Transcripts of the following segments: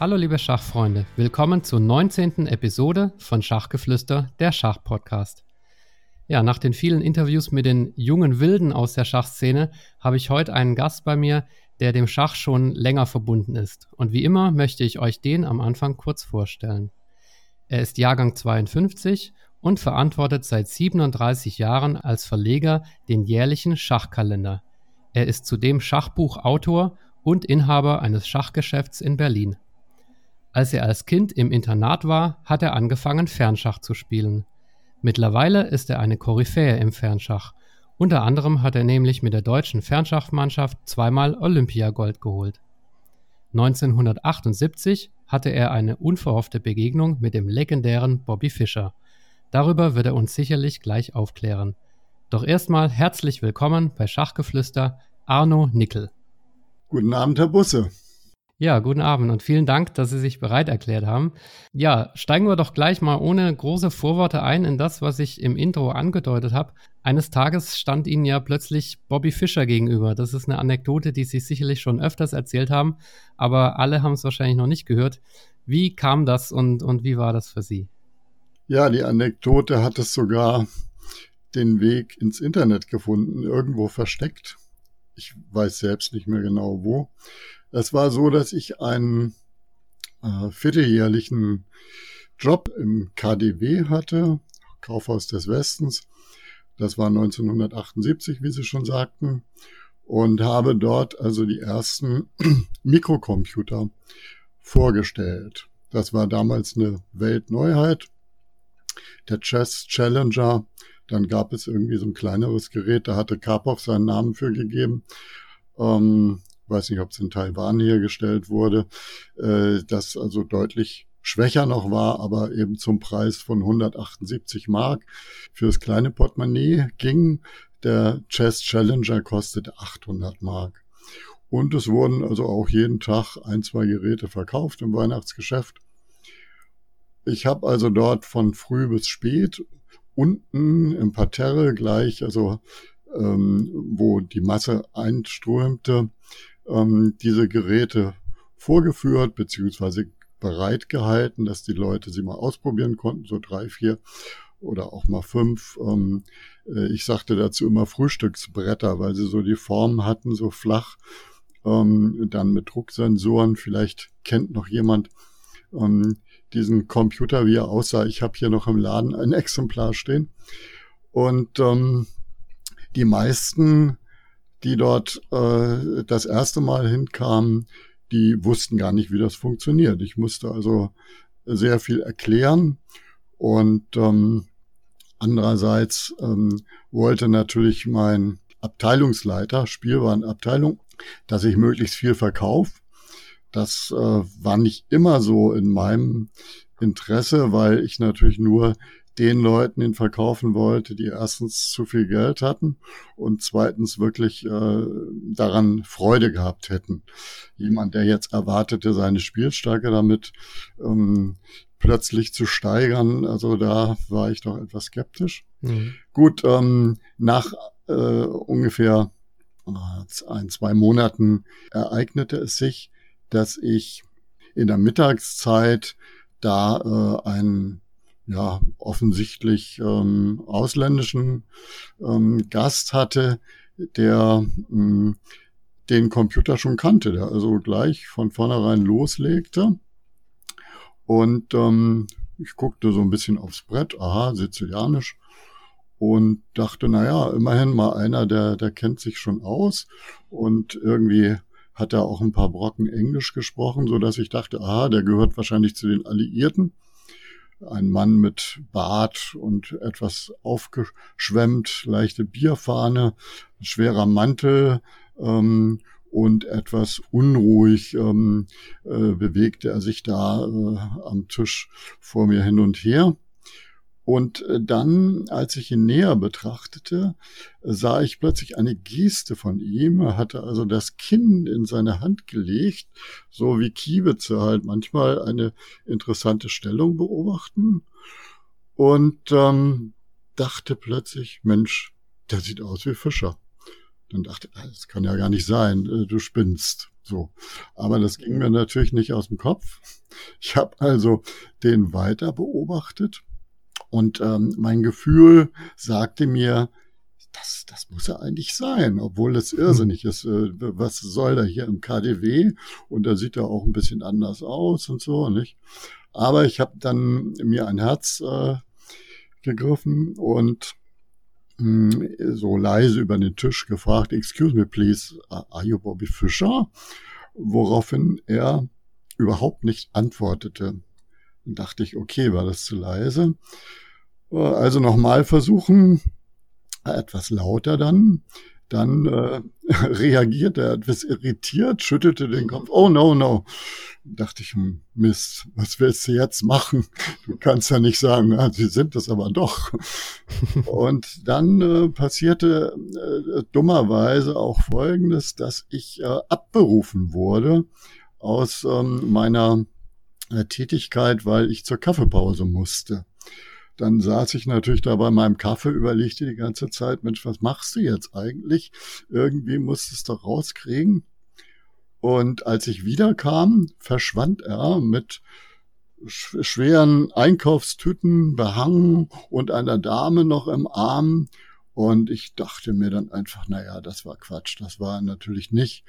Hallo liebe Schachfreunde, willkommen zur 19. Episode von Schachgeflüster, der Schachpodcast. Ja, nach den vielen Interviews mit den jungen Wilden aus der Schachszene habe ich heute einen Gast bei mir, der dem Schach schon länger verbunden ist. Und wie immer möchte ich euch den am Anfang kurz vorstellen. Er ist Jahrgang 52 und verantwortet seit 37 Jahren als Verleger den jährlichen Schachkalender. Er ist zudem Schachbuchautor und Inhaber eines Schachgeschäfts in Berlin. Als er als Kind im Internat war, hat er angefangen, Fernschach zu spielen. Mittlerweile ist er eine Koryphäe im Fernschach. Unter anderem hat er nämlich mit der deutschen Fernschachmannschaft zweimal Olympiagold geholt. 1978 hatte er eine unverhoffte Begegnung mit dem legendären Bobby Fischer. Darüber wird er uns sicherlich gleich aufklären. Doch erstmal herzlich willkommen bei Schachgeflüster Arno Nickel. Guten Abend, Herr Busse. Ja, guten Abend und vielen Dank, dass Sie sich bereit erklärt haben. Ja, steigen wir doch gleich mal ohne große Vorworte ein in das, was ich im Intro angedeutet habe. Eines Tages stand Ihnen ja plötzlich Bobby Fischer gegenüber. Das ist eine Anekdote, die Sie sicherlich schon öfters erzählt haben, aber alle haben es wahrscheinlich noch nicht gehört. Wie kam das und, und wie war das für Sie? Ja, die Anekdote hat es sogar den Weg ins Internet gefunden, irgendwo versteckt. Ich weiß selbst nicht mehr genau wo. Es war so, dass ich einen äh, vierteljährlichen Job im KDW hatte, Kaufhaus des Westens. Das war 1978, wie Sie schon sagten, und habe dort also die ersten Mikrocomputer vorgestellt. Das war damals eine Weltneuheit. Der Chess Challenger, dann gab es irgendwie so ein kleineres Gerät, da hatte Karpov seinen Namen für gegeben. Ähm, weiß nicht, ob es in Taiwan hergestellt wurde, äh, das also deutlich schwächer noch war, aber eben zum Preis von 178 Mark fürs kleine Portemonnaie ging. Der Chess Challenger kostete 800 Mark. Und es wurden also auch jeden Tag ein, zwei Geräte verkauft im Weihnachtsgeschäft. Ich habe also dort von früh bis spät unten im Parterre gleich, also ähm, wo die Masse einströmte, ähm, diese Geräte vorgeführt beziehungsweise bereitgehalten, dass die Leute sie mal ausprobieren konnten, so drei, vier oder auch mal fünf. Ähm, äh, ich sagte dazu immer Frühstücksbretter, weil sie so die Form hatten, so flach, ähm, dann mit Drucksensoren. Vielleicht kennt noch jemand ähm, diesen Computer, wie er aussah. Ich habe hier noch im Laden ein Exemplar stehen. Und ähm, die meisten die dort äh, das erste Mal hinkamen, die wussten gar nicht, wie das funktioniert. Ich musste also sehr viel erklären und ähm, andererseits ähm, wollte natürlich mein Abteilungsleiter, Spielwarenabteilung, dass ich möglichst viel verkaufe. Das äh, war nicht immer so in meinem Interesse, weil ich natürlich nur den Leuten ihn verkaufen wollte, die erstens zu viel Geld hatten und zweitens wirklich äh, daran Freude gehabt hätten. Jemand, der jetzt erwartete, seine Spielstärke damit ähm, plötzlich zu steigern, also da war ich doch etwas skeptisch. Mhm. Gut, ähm, nach äh, ungefähr äh, ein, zwei Monaten ereignete es sich, dass ich in der Mittagszeit da äh, einen ja, offensichtlich ähm, ausländischen ähm, Gast hatte, der ähm, den Computer schon kannte, der also gleich von vornherein loslegte. Und ähm, ich guckte so ein bisschen aufs Brett, aha, sizilianisch, und dachte, na ja, immerhin mal einer, der, der kennt sich schon aus und irgendwie hat er auch ein paar Brocken Englisch gesprochen, so dass ich dachte, aha, der gehört wahrscheinlich zu den Alliierten ein Mann mit Bart und etwas aufgeschwemmt, leichte Bierfahne, schwerer Mantel ähm, und etwas unruhig ähm, äh, bewegte er sich da äh, am Tisch vor mir hin und her. Und äh, dann, als ich ihn näher betrachtete, sah ich plötzlich eine Geste von ihm. Er hatte also das Kinn in seine Hand gelegt, so wie Kiewitze halt manchmal eine interessante Stellung beobachten. Und ähm, dachte plötzlich, Mensch, der sieht aus wie Fischer. Dann dachte ich, das kann ja gar nicht sein, äh, du spinnst. So. Aber das ging mir natürlich nicht aus dem Kopf. Ich habe also den weiter beobachtet und ähm, mein Gefühl sagte mir, das, das muss er eigentlich sein, obwohl es irrsinnig ist. Äh, was soll da hier im KDW? Und da sieht er auch ein bisschen anders aus und so, nicht? Aber ich habe dann mir ein Herz äh, gegriffen und mh, hm, so leise über den Tisch gefragt, excuse me please, are you Bobby Fischer? Woraufhin er überhaupt nicht antwortete. Dann dachte ich, okay, war das zu leise? Also nochmal versuchen, etwas lauter dann. Dann äh, reagiert er etwas irritiert, schüttelte den Kopf. Oh no, no. Dachte ich, hm, Mist, was willst du jetzt machen? Du kannst ja nicht sagen, ah, sie sind es aber doch. Und dann äh, passierte äh, dummerweise auch Folgendes, dass ich äh, abberufen wurde aus ähm, meiner äh, Tätigkeit, weil ich zur Kaffeepause musste. Dann saß ich natürlich da bei meinem Kaffee, überlegte die ganze Zeit, Mensch, was machst du jetzt eigentlich? Irgendwie musst du es doch rauskriegen. Und als ich wiederkam, verschwand er mit schweren Einkaufstüten behangen und einer Dame noch im Arm. Und ich dachte mir dann einfach, naja, das war Quatsch. Das war natürlich nicht.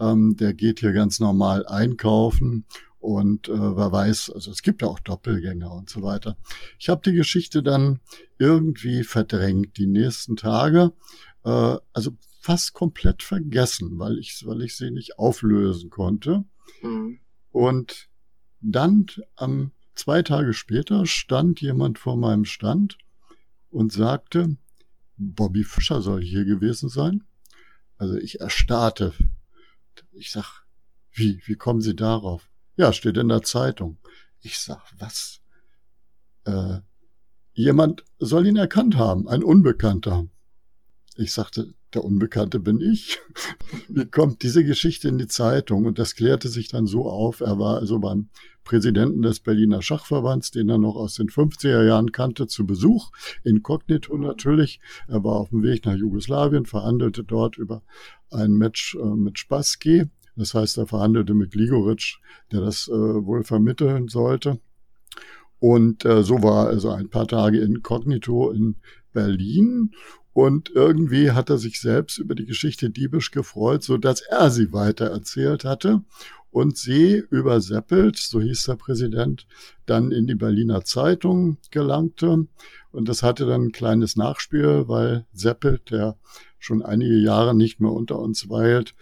Ähm, der geht hier ganz normal einkaufen und äh, wer weiß, also es gibt ja auch Doppelgänger und so weiter. Ich habe die Geschichte dann irgendwie verdrängt die nächsten Tage, äh, also fast komplett vergessen, weil ich, weil ich sie nicht auflösen konnte. Mhm. Und dann am zwei Tage später stand jemand vor meinem Stand und sagte, Bobby Fischer soll hier gewesen sein. Also ich erstarrte. Ich sag, wie, wie kommen Sie darauf? Ja, steht in der Zeitung. Ich sag, was? Äh, jemand soll ihn erkannt haben, ein Unbekannter. Ich sagte, der Unbekannte bin ich. Wie kommt diese Geschichte in die Zeitung? Und das klärte sich dann so auf. Er war also beim Präsidenten des Berliner Schachverbands, den er noch aus den 50er Jahren kannte, zu Besuch. Inkognito natürlich. Er war auf dem Weg nach Jugoslawien, verhandelte dort über ein Match äh, mit Spassky. Das heißt, er verhandelte mit Gligoric, der das äh, wohl vermitteln sollte. Und äh, so war also ein paar Tage inkognito in Berlin. Und irgendwie hat er sich selbst über die Geschichte Diebisch gefreut, so dass er sie weiter erzählt hatte und sie überseppelt, so hieß der Präsident, dann in die Berliner Zeitung gelangte. Und das hatte dann ein kleines Nachspiel, weil Seppelt, der schon einige Jahre nicht mehr unter uns weilt,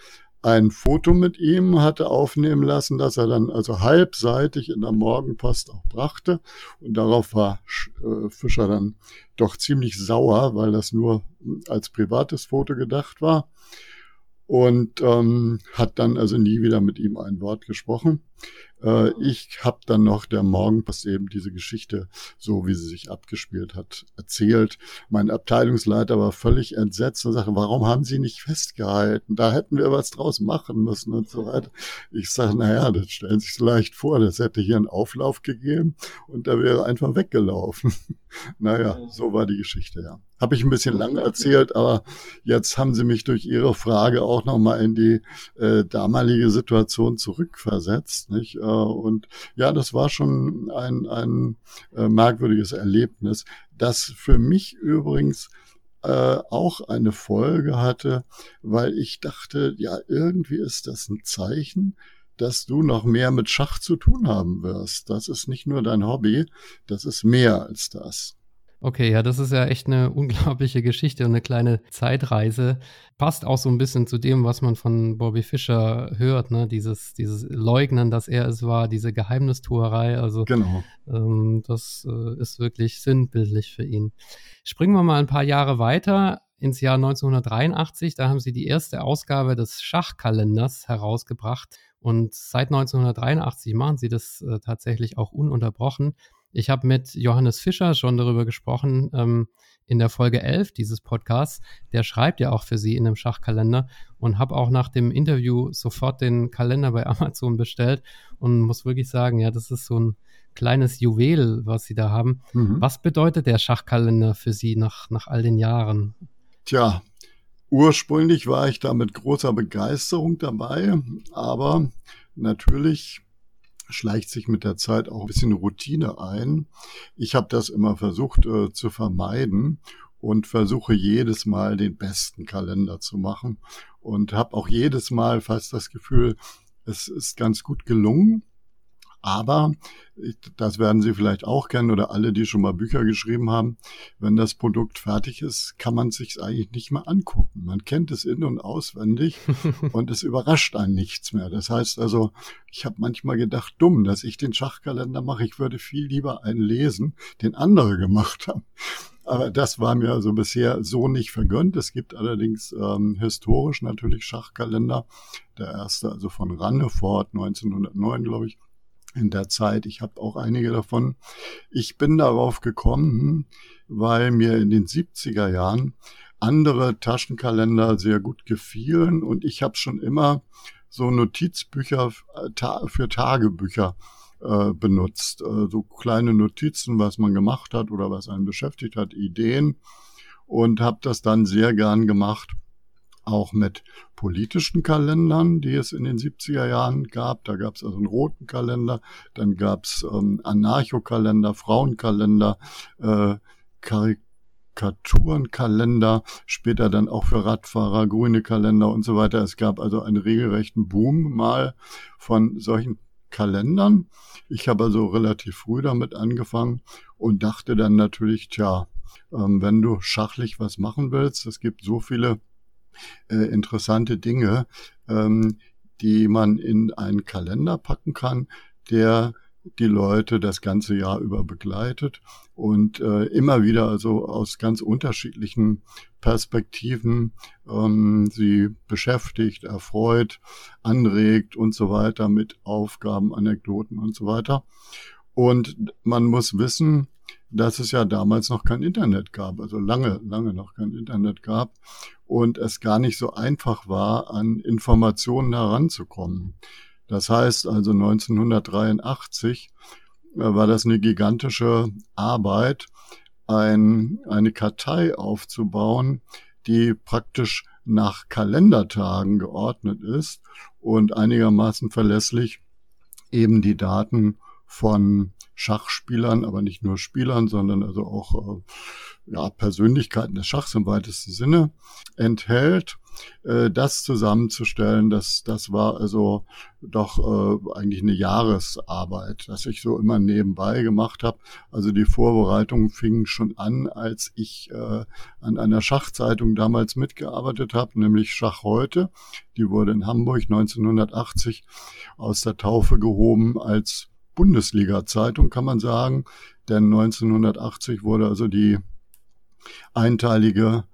ein Foto mit ihm hatte aufnehmen lassen, das er dann also halbseitig in der Morgenpost auch brachte. Und darauf war äh, Fischer dann doch ziemlich sauer, weil das nur als privates Foto gedacht war. Und ähm, hat dann also nie wieder mit ihm ein Wort gesprochen. Äh, ich habe dann noch der Morgenpost eben diese Geschichte, so wie sie sich abgespielt hat, erzählt. Mein Abteilungsleiter war völlig entsetzt und sagte, warum haben Sie nicht festgehalten? Da hätten wir was draus machen müssen und so weiter. Ich sage, naja, das stellen Sie sich leicht vor, das hätte hier einen Auflauf gegeben und da wäre einfach weggelaufen. naja, so war die Geschichte, ja. Habe ich ein bisschen lang erzählt, aber jetzt haben Sie mich durch Ihre Frage auch nochmal in die äh, damalige Situation zurückversetzt. Nicht? Äh, und ja, das war schon ein, ein äh, merkwürdiges Erlebnis, das für mich übrigens äh, auch eine Folge hatte, weil ich dachte, ja, irgendwie ist das ein Zeichen, dass du noch mehr mit Schach zu tun haben wirst. Das ist nicht nur dein Hobby, das ist mehr als das. Okay, ja, das ist ja echt eine unglaubliche Geschichte und eine kleine Zeitreise. Passt auch so ein bisschen zu dem, was man von Bobby Fischer hört, ne? Dieses, dieses Leugnen, dass er es war, diese Geheimnistuerei. Also genau. ähm, das äh, ist wirklich sinnbildlich für ihn. Springen wir mal ein paar Jahre weiter. ins Jahr 1983. Da haben sie die erste Ausgabe des Schachkalenders herausgebracht. Und seit 1983 machen sie das äh, tatsächlich auch ununterbrochen. Ich habe mit Johannes Fischer schon darüber gesprochen ähm, in der Folge 11 dieses Podcasts. Der schreibt ja auch für sie in einem Schachkalender und habe auch nach dem Interview sofort den Kalender bei Amazon bestellt und muss wirklich sagen, ja, das ist so ein kleines Juwel, was sie da haben. Mhm. Was bedeutet der Schachkalender für Sie nach, nach all den Jahren? Tja, ursprünglich war ich da mit großer Begeisterung dabei, aber natürlich schleicht sich mit der Zeit auch ein bisschen Routine ein. Ich habe das immer versucht äh, zu vermeiden und versuche jedes Mal den besten Kalender zu machen und habe auch jedes Mal fast das Gefühl, es ist ganz gut gelungen. Aber, das werden Sie vielleicht auch kennen oder alle, die schon mal Bücher geschrieben haben, wenn das Produkt fertig ist, kann man sich eigentlich nicht mehr angucken. Man kennt es in- und auswendig und es überrascht einen nichts mehr. Das heißt also, ich habe manchmal gedacht, dumm, dass ich den Schachkalender mache. Ich würde viel lieber einen lesen, den andere gemacht haben. Aber das war mir also bisher so nicht vergönnt. Es gibt allerdings ähm, historisch natürlich Schachkalender. Der erste also von Rannefort 1909, glaube ich, in der Zeit. Ich habe auch einige davon. Ich bin darauf gekommen, weil mir in den 70er Jahren andere Taschenkalender sehr gut gefielen und ich habe schon immer so Notizbücher äh, für Tagebücher äh, benutzt. Äh, so kleine Notizen, was man gemacht hat oder was einen beschäftigt hat, Ideen und habe das dann sehr gern gemacht auch mit politischen Kalendern, die es in den 70er Jahren gab. Da gab es also einen roten Kalender, dann gab es ähm, Anarchokalender, Frauenkalender, äh, Karikaturenkalender, später dann auch für Radfahrer, grüne Kalender und so weiter. Es gab also einen regelrechten Boom mal von solchen Kalendern. Ich habe also relativ früh damit angefangen und dachte dann natürlich, tja, ähm, wenn du schachlich was machen willst, es gibt so viele äh, interessante Dinge, ähm, die man in einen Kalender packen kann, der die Leute das ganze Jahr über begleitet und äh, immer wieder also aus ganz unterschiedlichen Perspektiven ähm, sie beschäftigt, erfreut, anregt und so weiter mit Aufgaben, Anekdoten und so weiter. Und man muss wissen, dass es ja damals noch kein Internet gab, also lange, lange noch kein Internet gab und es gar nicht so einfach war, an Informationen heranzukommen. Das heißt also 1983 äh, war das eine gigantische Arbeit, ein, eine Kartei aufzubauen, die praktisch nach Kalendertagen geordnet ist und einigermaßen verlässlich eben die Daten von Schachspielern, aber nicht nur Spielern, sondern also auch äh, ja, Persönlichkeiten des Schachs im weitesten Sinne enthält. Äh, das zusammenzustellen, das, das war also doch äh, eigentlich eine Jahresarbeit, dass ich so immer nebenbei gemacht habe. Also die Vorbereitungen fingen schon an, als ich an einer Schachzeitung damals mitgearbeitet habe, nämlich Schach heute. Die wurde in Hamburg 1980 aus der Taufe gehoben als Bundesliga-Zeitung, kann man sagen. Denn 1980 wurde also die einteilige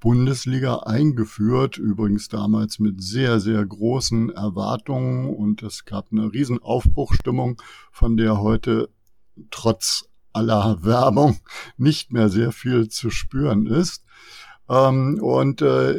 Bundesliga eingeführt, übrigens damals mit sehr, sehr großen Erwartungen und es gab eine riesen Aufbruchstimmung, von der heute trotz aller Werbung nicht mehr sehr viel zu spüren ist. Ähm, und äh,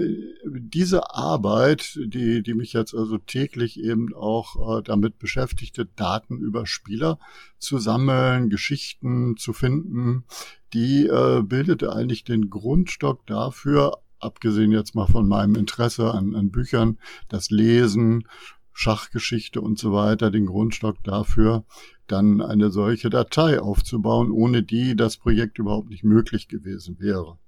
diese Arbeit, die, die mich jetzt also täglich eben auch äh, damit beschäftigte, Daten über Spieler zu sammeln, Geschichten zu finden, die äh, bildete eigentlich den Grundstock dafür, abgesehen jetzt mal von meinem Interesse an, an Büchern, das Lesen, Schachgeschichte und so weiter, den Grundstock dafür, dann eine solche Datei aufzubauen, ohne die das Projekt überhaupt nicht möglich gewesen wäre.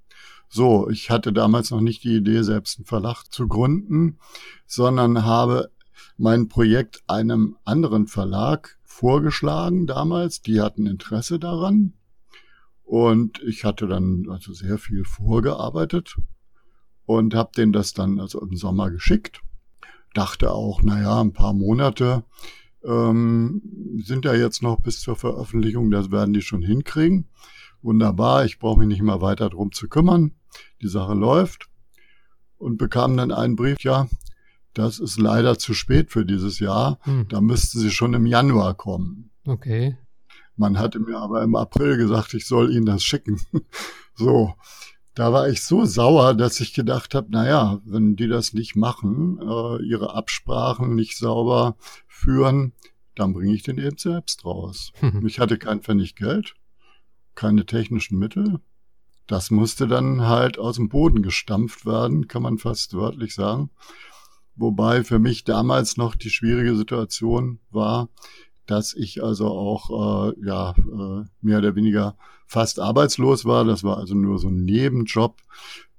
So, ich hatte damals noch nicht die Idee, selbst einen Verlag zu gründen, sondern habe mein Projekt einem anderen Verlag vorgeschlagen damals. Die hatten Interesse daran. Und ich hatte dann also sehr viel vorgearbeitet und habe denen das dann also im Sommer geschickt. Dachte auch, naja, ein paar Monate ähm, sind ja jetzt noch bis zur Veröffentlichung, das werden die schon hinkriegen. Wunderbar, ich brauche mich nicht mehr weiter drum zu kümmern. Die Sache läuft und bekam dann einen Brief, ja, das ist leider zu spät für dieses Jahr. Hm. Da müssten Sie schon im Januar kommen. Okay. Man hatte mir aber im April gesagt, ich soll Ihnen das schicken. so. Da war ich so sauer, dass ich gedacht habe, naja, wenn die das nicht machen, äh, ihre Absprachen nicht sauber führen, dann bringe ich den eben selbst raus. Mhm. Ich hatte kein Pfennig Geld, keine technischen Mittel. Das musste dann halt aus dem Boden gestampft werden, kann man fast wörtlich sagen. Wobei für mich damals noch die schwierige Situation war, dass ich also auch äh, ja äh, mehr oder weniger fast arbeitslos war. Das war also nur so ein Nebenjob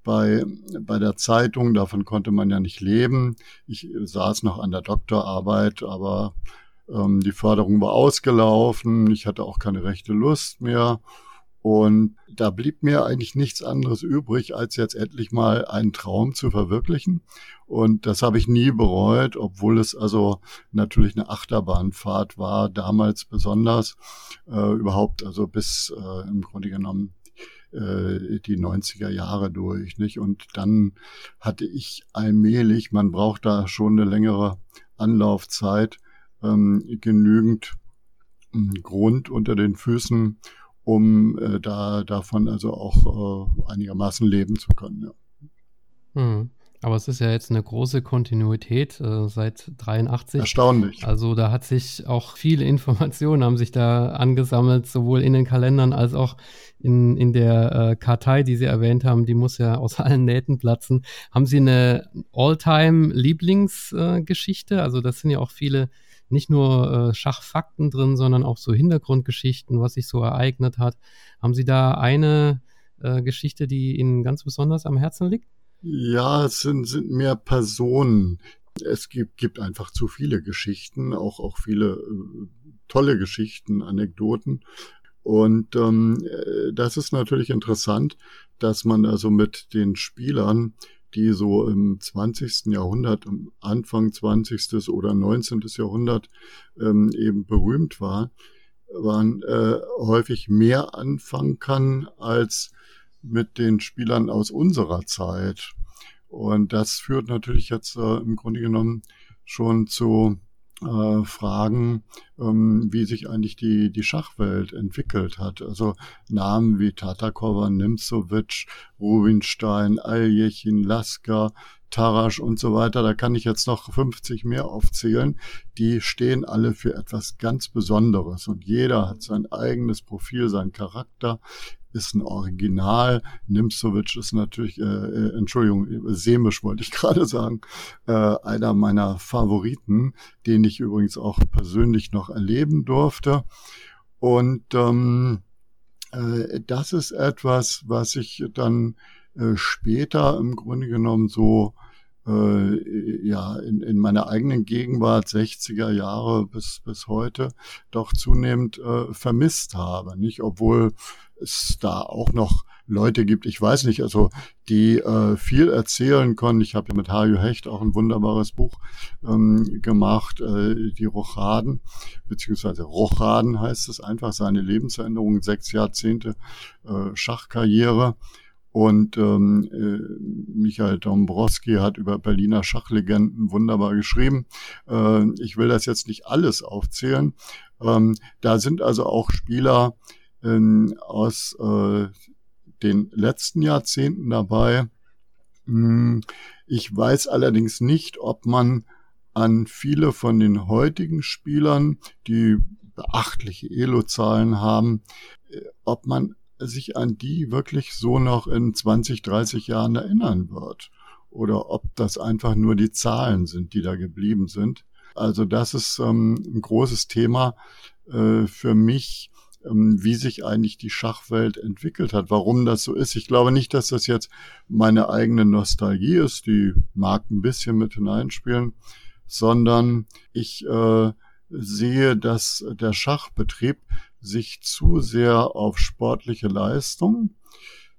bei, bei der Zeitung. Davon konnte man ja nicht leben. Ich saß noch an der Doktorarbeit, aber ähm, die Förderung war ausgelaufen. Ich hatte auch keine rechte Lust mehr. Und da blieb mir eigentlich nichts anderes übrig, als jetzt endlich mal einen Traum zu verwirklichen. Und das habe ich nie bereut, obwohl es also natürlich eine Achterbahnfahrt war, damals besonders, äh, überhaupt also bis äh, im Grunde genommen äh, die 90er Jahre durch, nicht? Und dann hatte ich allmählich, man braucht da schon eine längere Anlaufzeit, ähm, genügend hm, Grund unter den Füßen, um äh, da davon also auch äh, einigermaßen leben zu können. Ja. Hm. Aber es ist ja jetzt eine große Kontinuität äh, seit 83. Erstaunlich. Also da hat sich auch viele Informationen haben sich da angesammelt, sowohl in den Kalendern als auch in, in der äh, Kartei, die Sie erwähnt haben. Die muss ja aus allen Nähten platzen. Haben Sie eine All-Time-Lieblingsgeschichte? Äh, also das sind ja auch viele nicht nur äh, Schachfakten drin, sondern auch so Hintergrundgeschichten, was sich so ereignet hat. Haben Sie da eine äh, Geschichte, die Ihnen ganz besonders am Herzen liegt? Ja, es sind, sind mehr Personen. Es gibt, gibt einfach zu viele Geschichten, auch, auch viele äh, tolle Geschichten, Anekdoten. Und ähm, äh, das ist natürlich interessant, dass man also mit den Spielern die so im 20. Jahrhundert, im Anfang 20. oder 19. Jahrhundert ähm, eben berühmt war, waren äh, häufig mehr anfangen kann als mit den Spielern aus unserer Zeit. Und das führt natürlich jetzt äh, im Grunde genommen schon zu äh, Fragen, ähm, wie sich eigentlich die, die Schachwelt entwickelt hat. Also Namen wie Tatakova, Nimzovic, Rubinstein, Aljechin, Lasker, Tarasch und so weiter, da kann ich jetzt noch 50 mehr aufzählen, die stehen alle für etwas ganz Besonderes und jeder hat sein eigenes Profil, seinen Charakter, ist ein Original. Nimzovic ist natürlich, äh, äh, Entschuldigung, Semisch wollte ich gerade sagen, äh, einer meiner Favoriten, den ich übrigens auch persönlich noch erleben durfte. Und ähm, äh, das ist etwas, was ich dann äh, später im Grunde genommen so äh, ja in, in meiner eigenen Gegenwart 60er Jahre bis bis heute doch zunehmend äh, vermisst habe, nicht obwohl es da auch noch Leute gibt, ich weiß nicht, also die äh, viel erzählen können. Ich habe ja mit Hajo Hecht auch ein wunderbares Buch ähm, gemacht, äh, die Rochaden, beziehungsweise Rochaden heißt es einfach, seine Lebensveränderung, sechs Jahrzehnte äh, Schachkarriere. Und ähm, äh, Michael Dombrowski hat über Berliner Schachlegenden wunderbar geschrieben. Äh, ich will das jetzt nicht alles aufzählen. Ähm, da sind also auch Spieler, ähm, aus äh, den letzten Jahrzehnten dabei. Hm, ich weiß allerdings nicht, ob man an viele von den heutigen Spielern, die beachtliche Elo-Zahlen haben, äh, ob man sich an die wirklich so noch in 20, 30 Jahren erinnern wird. Oder ob das einfach nur die Zahlen sind, die da geblieben sind. Also das ist ähm, ein großes Thema äh, für mich, ähm, wie sich eigentlich die Schachwelt entwickelt hat, warum das so ist. Ich glaube nicht, dass das jetzt meine eigene Nostalgie ist, die mag ein bisschen mit hineinspielen, sondern ich äh, sehe, dass der Schachbetrieb sich zu sehr auf sportliche Leistung,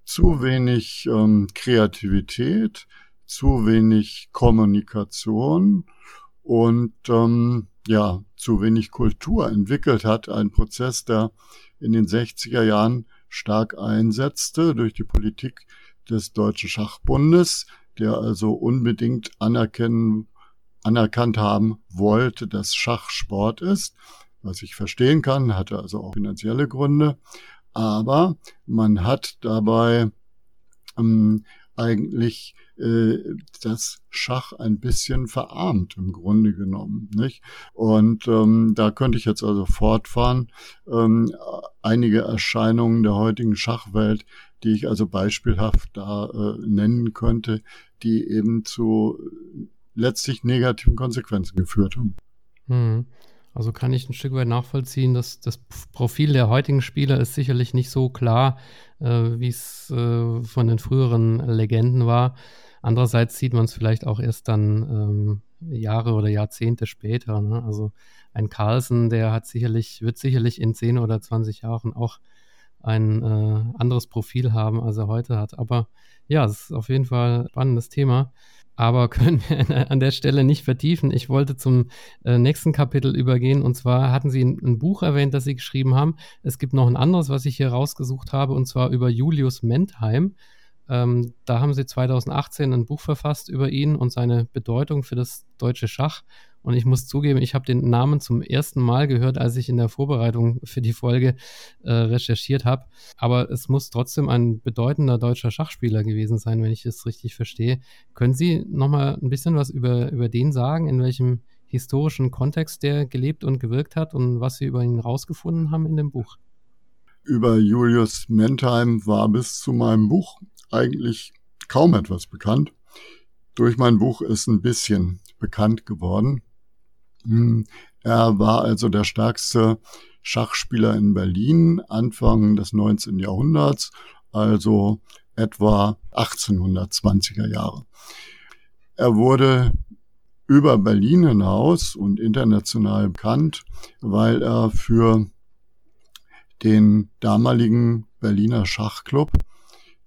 zu wenig ähm, Kreativität, zu wenig Kommunikation und ähm, ja, zu wenig Kultur entwickelt hat. Ein Prozess, der in den 60er Jahren stark einsetzte durch die Politik des Deutschen Schachbundes, der also unbedingt anerkennen, anerkannt haben wollte, dass Schach Sport ist, was ich verstehen kann, hatte also auch finanzielle Gründe. Aber man hat dabei ähm, eigentlich äh, das Schach ein bisschen verarmt im Grunde genommen. Nicht? Und ähm, da könnte ich jetzt also fortfahren. Ähm, einige Erscheinungen der heutigen Schachwelt, die ich also beispielhaft da äh, nennen könnte, die eben zu letztlich negativen Konsequenzen geführt haben. Hm. Also kann ich ein Stück weit nachvollziehen, dass das Profil der heutigen Spieler ist sicherlich nicht so klar, äh, wie es äh, von den früheren Legenden war. Andererseits sieht man es vielleicht auch erst dann ähm, Jahre oder Jahrzehnte später. Ne? Also ein Carlsen, der hat sicherlich, wird sicherlich in 10 oder 20 Jahren auch ein äh, anderes Profil haben, als er heute hat. Aber ja, es ist auf jeden Fall ein spannendes Thema aber können wir an der Stelle nicht vertiefen. Ich wollte zum äh, nächsten Kapitel übergehen und zwar hatten Sie ein, ein, Buch erwähnt, das Sie geschrieben haben. Es gibt noch ein anderes, was ich hier rausgesucht habe und zwar über Julius Mentheim. Ähm, da haben Sie 2018 ein Buch verfasst über ihn und seine Bedeutung für das deutsche Schach. Und ich muss zugeben, ich habe den Namen zum ersten Mal gehört, als ich in der Vorbereitung für die Folge äh, recherchiert habe. Aber es muss trotzdem ein bedeutender deutscher Schachspieler gewesen sein, wenn ich es richtig verstehe. Können Sie noch mal ein bisschen was über, über den sagen, in welchem historischen Kontext der gelebt und gewirkt hat und was Sie über ihn rausgefunden haben in dem Buch? Über Julius Mentheim war bis zu meinem Buch eigentlich kaum etwas bekannt. Durch mein Buch ist ein bisschen bekannt geworden. Hm, er war also der stärkste Schachspieler in Berlin Anfang des 19. Jahrhunderts, also etwa 1820er Jahre. Er wurde über Berlin hinaus und international bekannt, weil er für den damaligen Berliner Schachclub,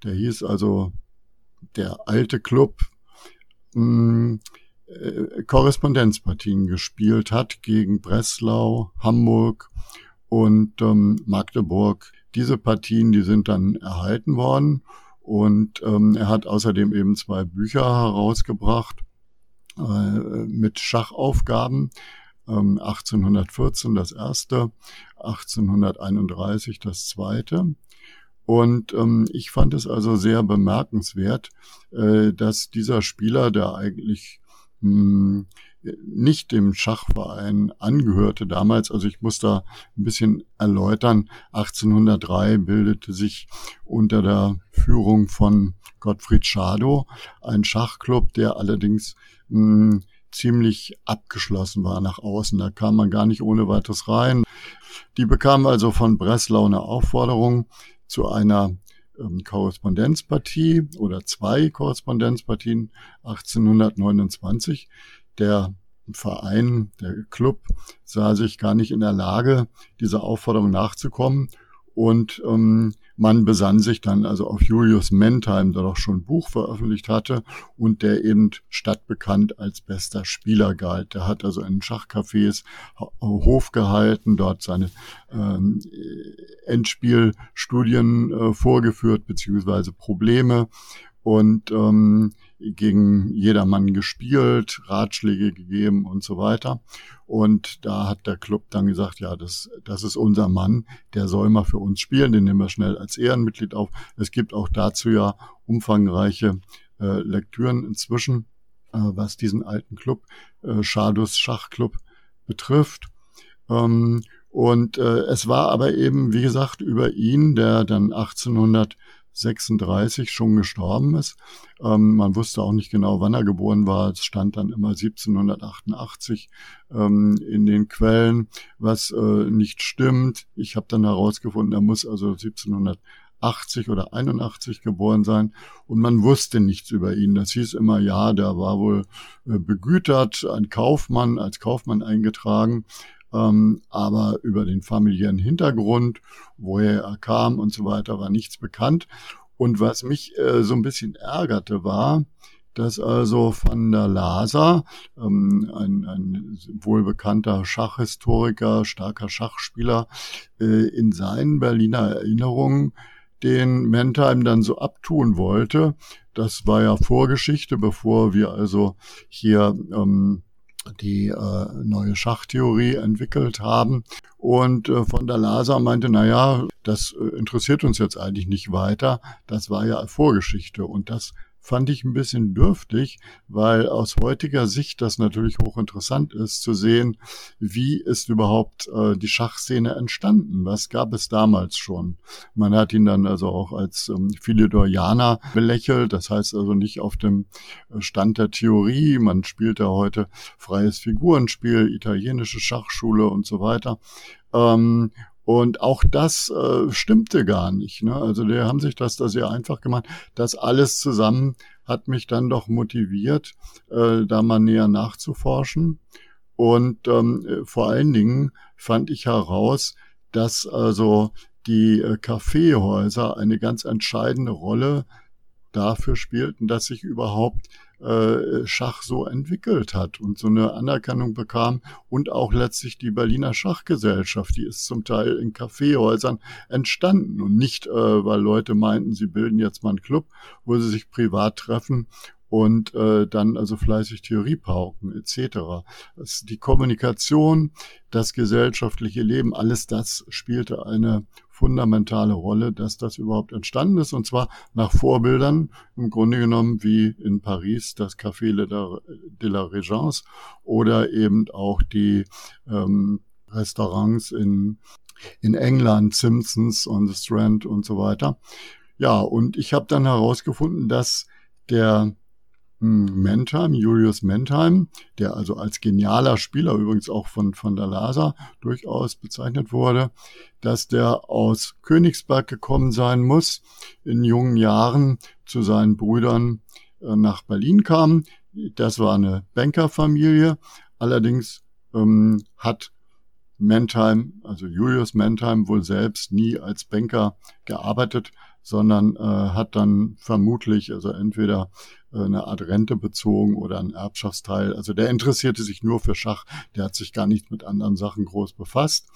der hieß also der alte Club, hm, äh, Korrespondenzpartien gespielt hat gegen Breslau, Hamburg und ähm, Magdeburg. Diese Partien, die sind dann erhalten worden und ähm, er hat außerdem eben zwei Bücher herausgebracht äh, mit Schachaufgaben. Ähm, 1814 das erste, 1831 das zweite. Und ähm, ich fand es also sehr bemerkenswert, äh, dass dieser Spieler, der eigentlich hm, nicht dem Schachverein angehörte damals. Also ich muss da ein bisschen erläutern. 1803 bildete sich unter der Führung von Gottfried Schadow ein Schachclub, der allerdings mh, hm, ziemlich abgeschlossen war nach außen. Da kam man gar nicht ohne weiteres rein. Die bekamen also von Breslau eine Aufforderung zu einer ähm, Korrespondenzpartie oder zwei Korrespondenzpartien 1829. Der Verein, der Club sah sich gar nicht in der Lage, dieser Aufforderung nachzukommen und ähm, man besann sich dann also auf Julius Mentheim, der doch schon ein Buch veröffentlicht hatte und der eben stadtbekannt als bester Spieler galt. Der hat also in Schachcafés Hof gehalten, dort seine ähm, Endspielstudien äh, vorgeführt, beziehungsweise Probleme und ähm, gegen jedermann gespielt, Ratschläge gegeben und so weiter. Und da hat der Club dann gesagt, ja, das, das ist unser Mann, der soll mal für uns spielen, den nehmen wir schnell als Ehrenmitglied auf. Es gibt auch dazu ja umfangreiche äh, Lektüren inzwischen, äh, was diesen alten Club, äh, Schadus Schachclub, betrifft. Ähm, und äh, es war aber eben, wie gesagt, über ihn, der dann 1800 36 schon gestorben ist. Ähm, man wusste auch nicht genau, wann er geboren war. Es stand dann immer 1788 ähm, in den Quellen, was äh, nicht stimmt. Ich habe dann herausgefunden, er muss also 1780 oder 81 geboren sein und man wusste nichts über ihn. Das hieß immer, ja, der war wohl äh, begütert, ein Kaufmann, als Kaufmann eingetragen, ähm, aber über den familiären Hintergrund, woher er kam und so weiter, war nichts bekannt. Und was mich äh, so ein bisschen ärgerte, war, dass also Van der Laser, ähm, ein, ein wohlbekannter Schachhistoriker, starker Schachspieler, äh, in seinen Berliner Erinnerungen den Mentheim dann so abtun wollte. Das war ja Vorgeschichte, bevor wir also hier ähm, die äh, neue Schachtheorie entwickelt haben. Und äh, von der Laser meinte, na ja, das äh, interessiert uns jetzt eigentlich nicht weiter. Das war ja Vorgeschichte. Und das fand ich ein bisschen dürftig, weil aus heutiger Sicht das natürlich hochinteressant ist zu sehen, wie ist überhaupt äh, die Schachszene entstanden? Was gab es damals schon? Man hat ihn dann also auch als ähm, Philidorianer belächelt, das heißt also nicht auf dem äh, Stand der Theorie. Man spielt da heute freies Figurenspiel, italienische Schachschule und so weiter. Ähm, und auch das äh, stimmte gar nicht. Ne? Also die haben sich das da sehr einfach gemacht. Das alles zusammen hat mich dann doch motiviert, äh, da mal näher nachzuforschen. Und ähm, vor allen Dingen fand ich heraus, dass also die äh, Kaffeehäuser eine ganz entscheidende Rolle dafür spielten, dass sich überhaupt äh, Schach so entwickelt hat und so eine Anerkennung bekam und auch letztlich die Berliner Schachgesellschaft, die ist zum Teil in Kaffeehäusern entstanden und nicht, äh, weil Leute meinten, sie bilden jetzt mal einen Club, wo sie sich privat treffen und äh, dann also fleißig Theorie pauken etc. Das, die Kommunikation, das gesellschaftliche Leben, alles das spielte eine fundamentale Rolle, dass das überhaupt entstanden ist und zwar nach Vorbildern im Grunde genommen wie in Paris das Café de la Régence oder eben auch die ähm, Restaurants in in England, Simpsons on the Strand und so weiter. Ja, und ich habe dann herausgefunden, dass der Mentheim, Julius Mentheim, der also als genialer Spieler übrigens auch von, von der Lasa durchaus bezeichnet wurde, dass der aus Königsberg gekommen sein muss, in jungen Jahren zu seinen Brüdern äh, nach Berlin kam. Das war eine Bankerfamilie. Allerdings ähm, hat Mentheim, also Julius Mentheim, wohl selbst nie als Banker gearbeitet, sondern äh, hat dann vermutlich, also entweder eine Art Rente bezogen oder ein Erbschaftsteil. Also der interessierte sich nur für Schach, der hat sich gar nicht mit anderen Sachen groß befasst.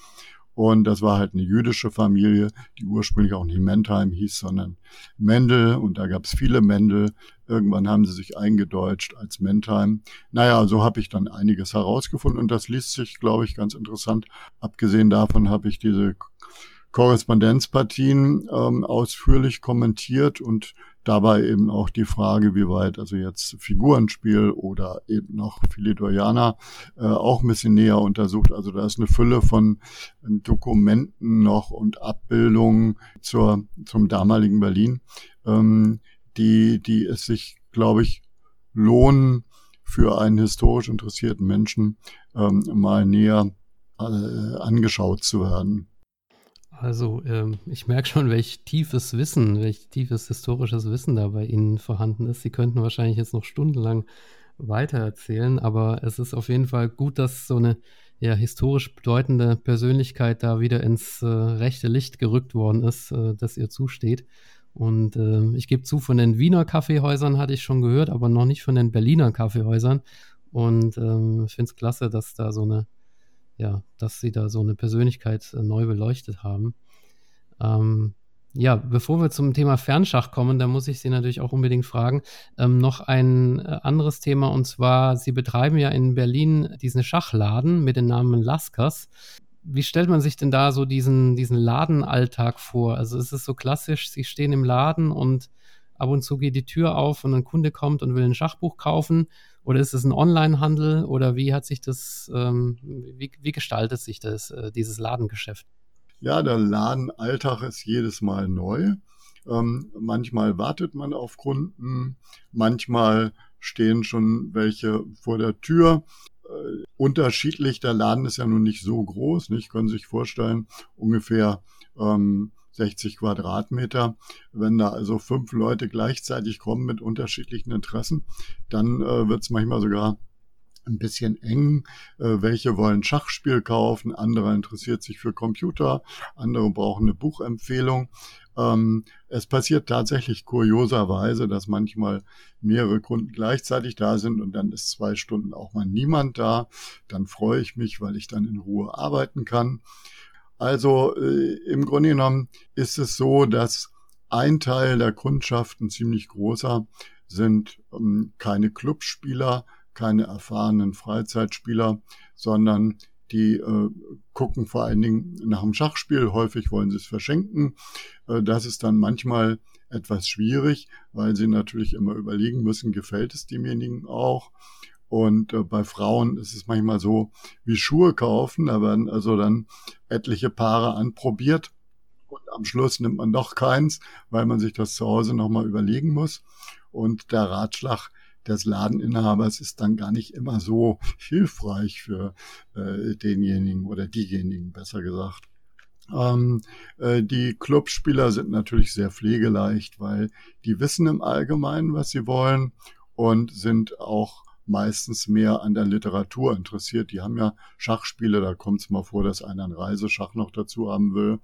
Und das war halt eine jüdische Familie, die ursprünglich auch nicht Mentheim hieß, sondern Mendel. Und da gab es viele Mendel. Irgendwann haben sie sich eingedeutscht als Mentheim. Naja, so habe ich dann einiges herausgefunden. Und das liest sich, glaube ich, ganz interessant. Abgesehen davon habe ich diese Korrespondenzpartien ähm, ausführlich kommentiert und dabei eben auch die Frage, wie weit also jetzt Figurenspiel oder eben noch Philidorianer äh, auch ein bisschen näher untersucht. Also da ist eine Fülle von Dokumenten noch und Abbildungen zur, zum damaligen Berlin, ähm, die, die es sich, glaube ich, lohnen für einen historisch interessierten Menschen ähm, mal näher äh, angeschaut zu werden. Also ähm, ich merke schon, welch tiefes Wissen, welch tiefes historisches Wissen da bei Ihnen vorhanden ist. Sie könnten wahrscheinlich jetzt noch stundenlang weitererzählen, aber es ist auf jeden Fall gut, dass so eine ja, historisch bedeutende Persönlichkeit da wieder ins äh, rechte Licht gerückt worden ist, äh, das ihr zusteht. Und äh, ich gebe zu, von den Wiener Kaffeehäusern hatte ich schon gehört, aber noch nicht von den Berliner Kaffeehäusern. Und ähm, ich finde es klasse, dass da so eine ja, dass sie da so eine Persönlichkeit äh, neu beleuchtet haben. Ähm, ja, bevor wir zum Thema Fernschach kommen, da muss ich Sie natürlich auch unbedingt fragen, ähm, noch ein äh, anderes Thema und zwar, Sie betreiben ja in Berlin diesen Schachladen mit dem Namen Laskers. Wie stellt man sich denn da so diesen, diesen Ladenalltag vor? Also ist es so klassisch, Sie stehen im Laden und ab und zu geht die Tür auf und ein Kunde kommt und will ein Schachbuch kaufen oder ist es ein Online-Handel oder wie hat sich das, ähm, wie, wie, gestaltet sich das, äh, dieses Ladengeschäft? Ja, der Ladenalltag ist jedes Mal neu. Ähm, manchmal wartet man auf Kunden, manchmal stehen schon welche vor der Tür. Äh, unterschiedlich, der Laden ist ja nun nicht so groß, nicht? Können Sie sich vorstellen, ungefähr ähm, 60 Quadratmeter. Wenn da also fünf Leute gleichzeitig kommen mit unterschiedlichen Interessen, dann äh, wird es manchmal sogar ein bisschen eng. Äh, welche wollen Schachspiel kaufen, andere interessiert sich für Computer, andere brauchen eine Buchempfehlung. Ähm, es passiert tatsächlich kurioserweise, dass manchmal mehrere Kunden gleichzeitig da sind und dann ist zwei Stunden auch mal niemand da. Dann freue ich mich, weil ich dann in Ruhe arbeiten kann. Also äh, im Grunde genommen ist es so, dass ein Teil der Kundschaft, ein ziemlich großer, sind ähm, keine Clubspieler, keine erfahrenen Freizeitspieler, sondern die äh, gucken vor allen Dingen nach dem Schachspiel. Häufig wollen sie es verschenken. Äh, das ist dann manchmal etwas schwierig, weil sie natürlich immer überlegen müssen, gefällt es demjenigen auch. Und äh, bei Frauen ist es manchmal so wie Schuhe kaufen. Da werden also dann etliche Paare anprobiert. Und am Schluss nimmt man doch keins, weil man sich das zu Hause nochmal überlegen muss. Und der Ratschlag des Ladeninhabers ist dann gar nicht immer so hilfreich für äh, denjenigen oder diejenigen, besser gesagt. Ähm, äh, die Clubspieler sind natürlich sehr pflegeleicht, weil die wissen im Allgemeinen, was sie wollen und sind auch meistens mehr an der Literatur interessiert. Die haben ja Schachspiele, da kommt es mal vor, dass einer ein Reiseschach noch dazu haben will.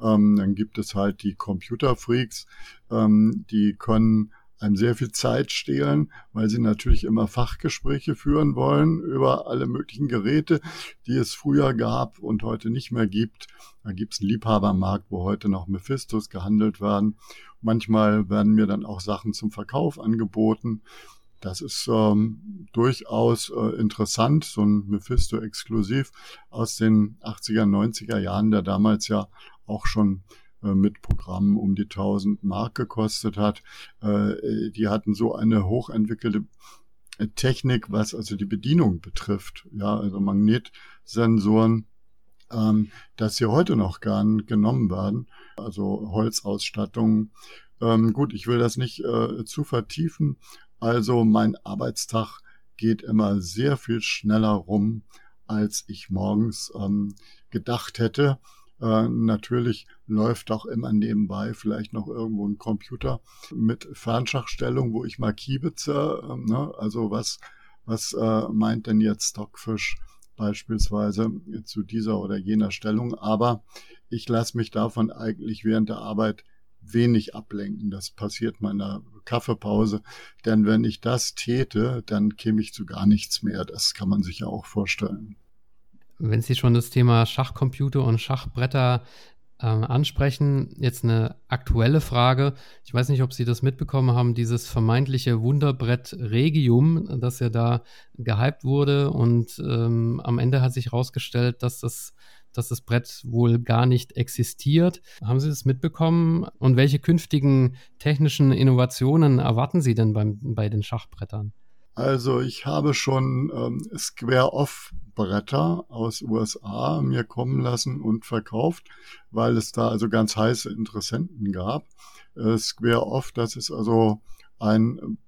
Ähm, dann gibt es halt die Computerfreaks, ähm, die können einem sehr viel Zeit stehlen, weil sie natürlich immer Fachgespräche führen wollen über alle möglichen Geräte, die es früher gab und heute nicht mehr gibt. Da gibt es einen Liebhabermarkt, wo heute noch Mephistos gehandelt werden. Manchmal werden mir dann auch Sachen zum Verkauf angeboten. Das ist ähm, durchaus äh, interessant, so ein Mephisto-Exklusiv aus den 80er, 90er Jahren, der damals ja auch schon äh, mit Programmen um die 1000 Mark gekostet hat. Äh, die hatten so eine hochentwickelte äh, Technik, was also die Bedienung betrifft. Ja, also Magnetsensoren, ähm, dass sie heute noch gern genommen werden. Also Holzausstattung. Ähm, gut, ich will das nicht äh, zu vertiefen. Also mein Arbeitstag geht immer sehr viel schneller rum, als ich morgens ähm, gedacht hätte. Äh, natürlich läuft auch immer nebenbei vielleicht noch irgendwo ein Computer mit Fernschachstellung, wo ich mal kiebitze. Äh, ne? Also was, was äh, meint denn jetzt Stockfish beispielsweise zu dieser oder jener Stellung? Aber ich lasse mich davon eigentlich während der Arbeit wenig ablenken. Das passiert meiner Kaffeepause. Denn wenn ich das täte, dann käme ich zu gar nichts mehr. Das kann man sich ja auch vorstellen. Wenn Sie schon das Thema Schachcomputer und Schachbretter äh, ansprechen, jetzt eine aktuelle Frage. Ich weiß nicht, ob Sie das mitbekommen haben, dieses vermeintliche Wunderbrett Regium, das ja da gehypt wurde und ähm, am Ende hat sich herausgestellt, dass das, dass das Brett wohl gar nicht existiert. Haben Sie das mitbekommen? Und welche künftigen technischen Innovationen erwarten Sie denn beim, bei den Schachbrettern? Also ich habe schon ähm, Square-Off Bretter aus USA mir kommen lassen und verkauft, weil es da also ganz heiße Interessenten gab. Äh, Square Off, das ist also ein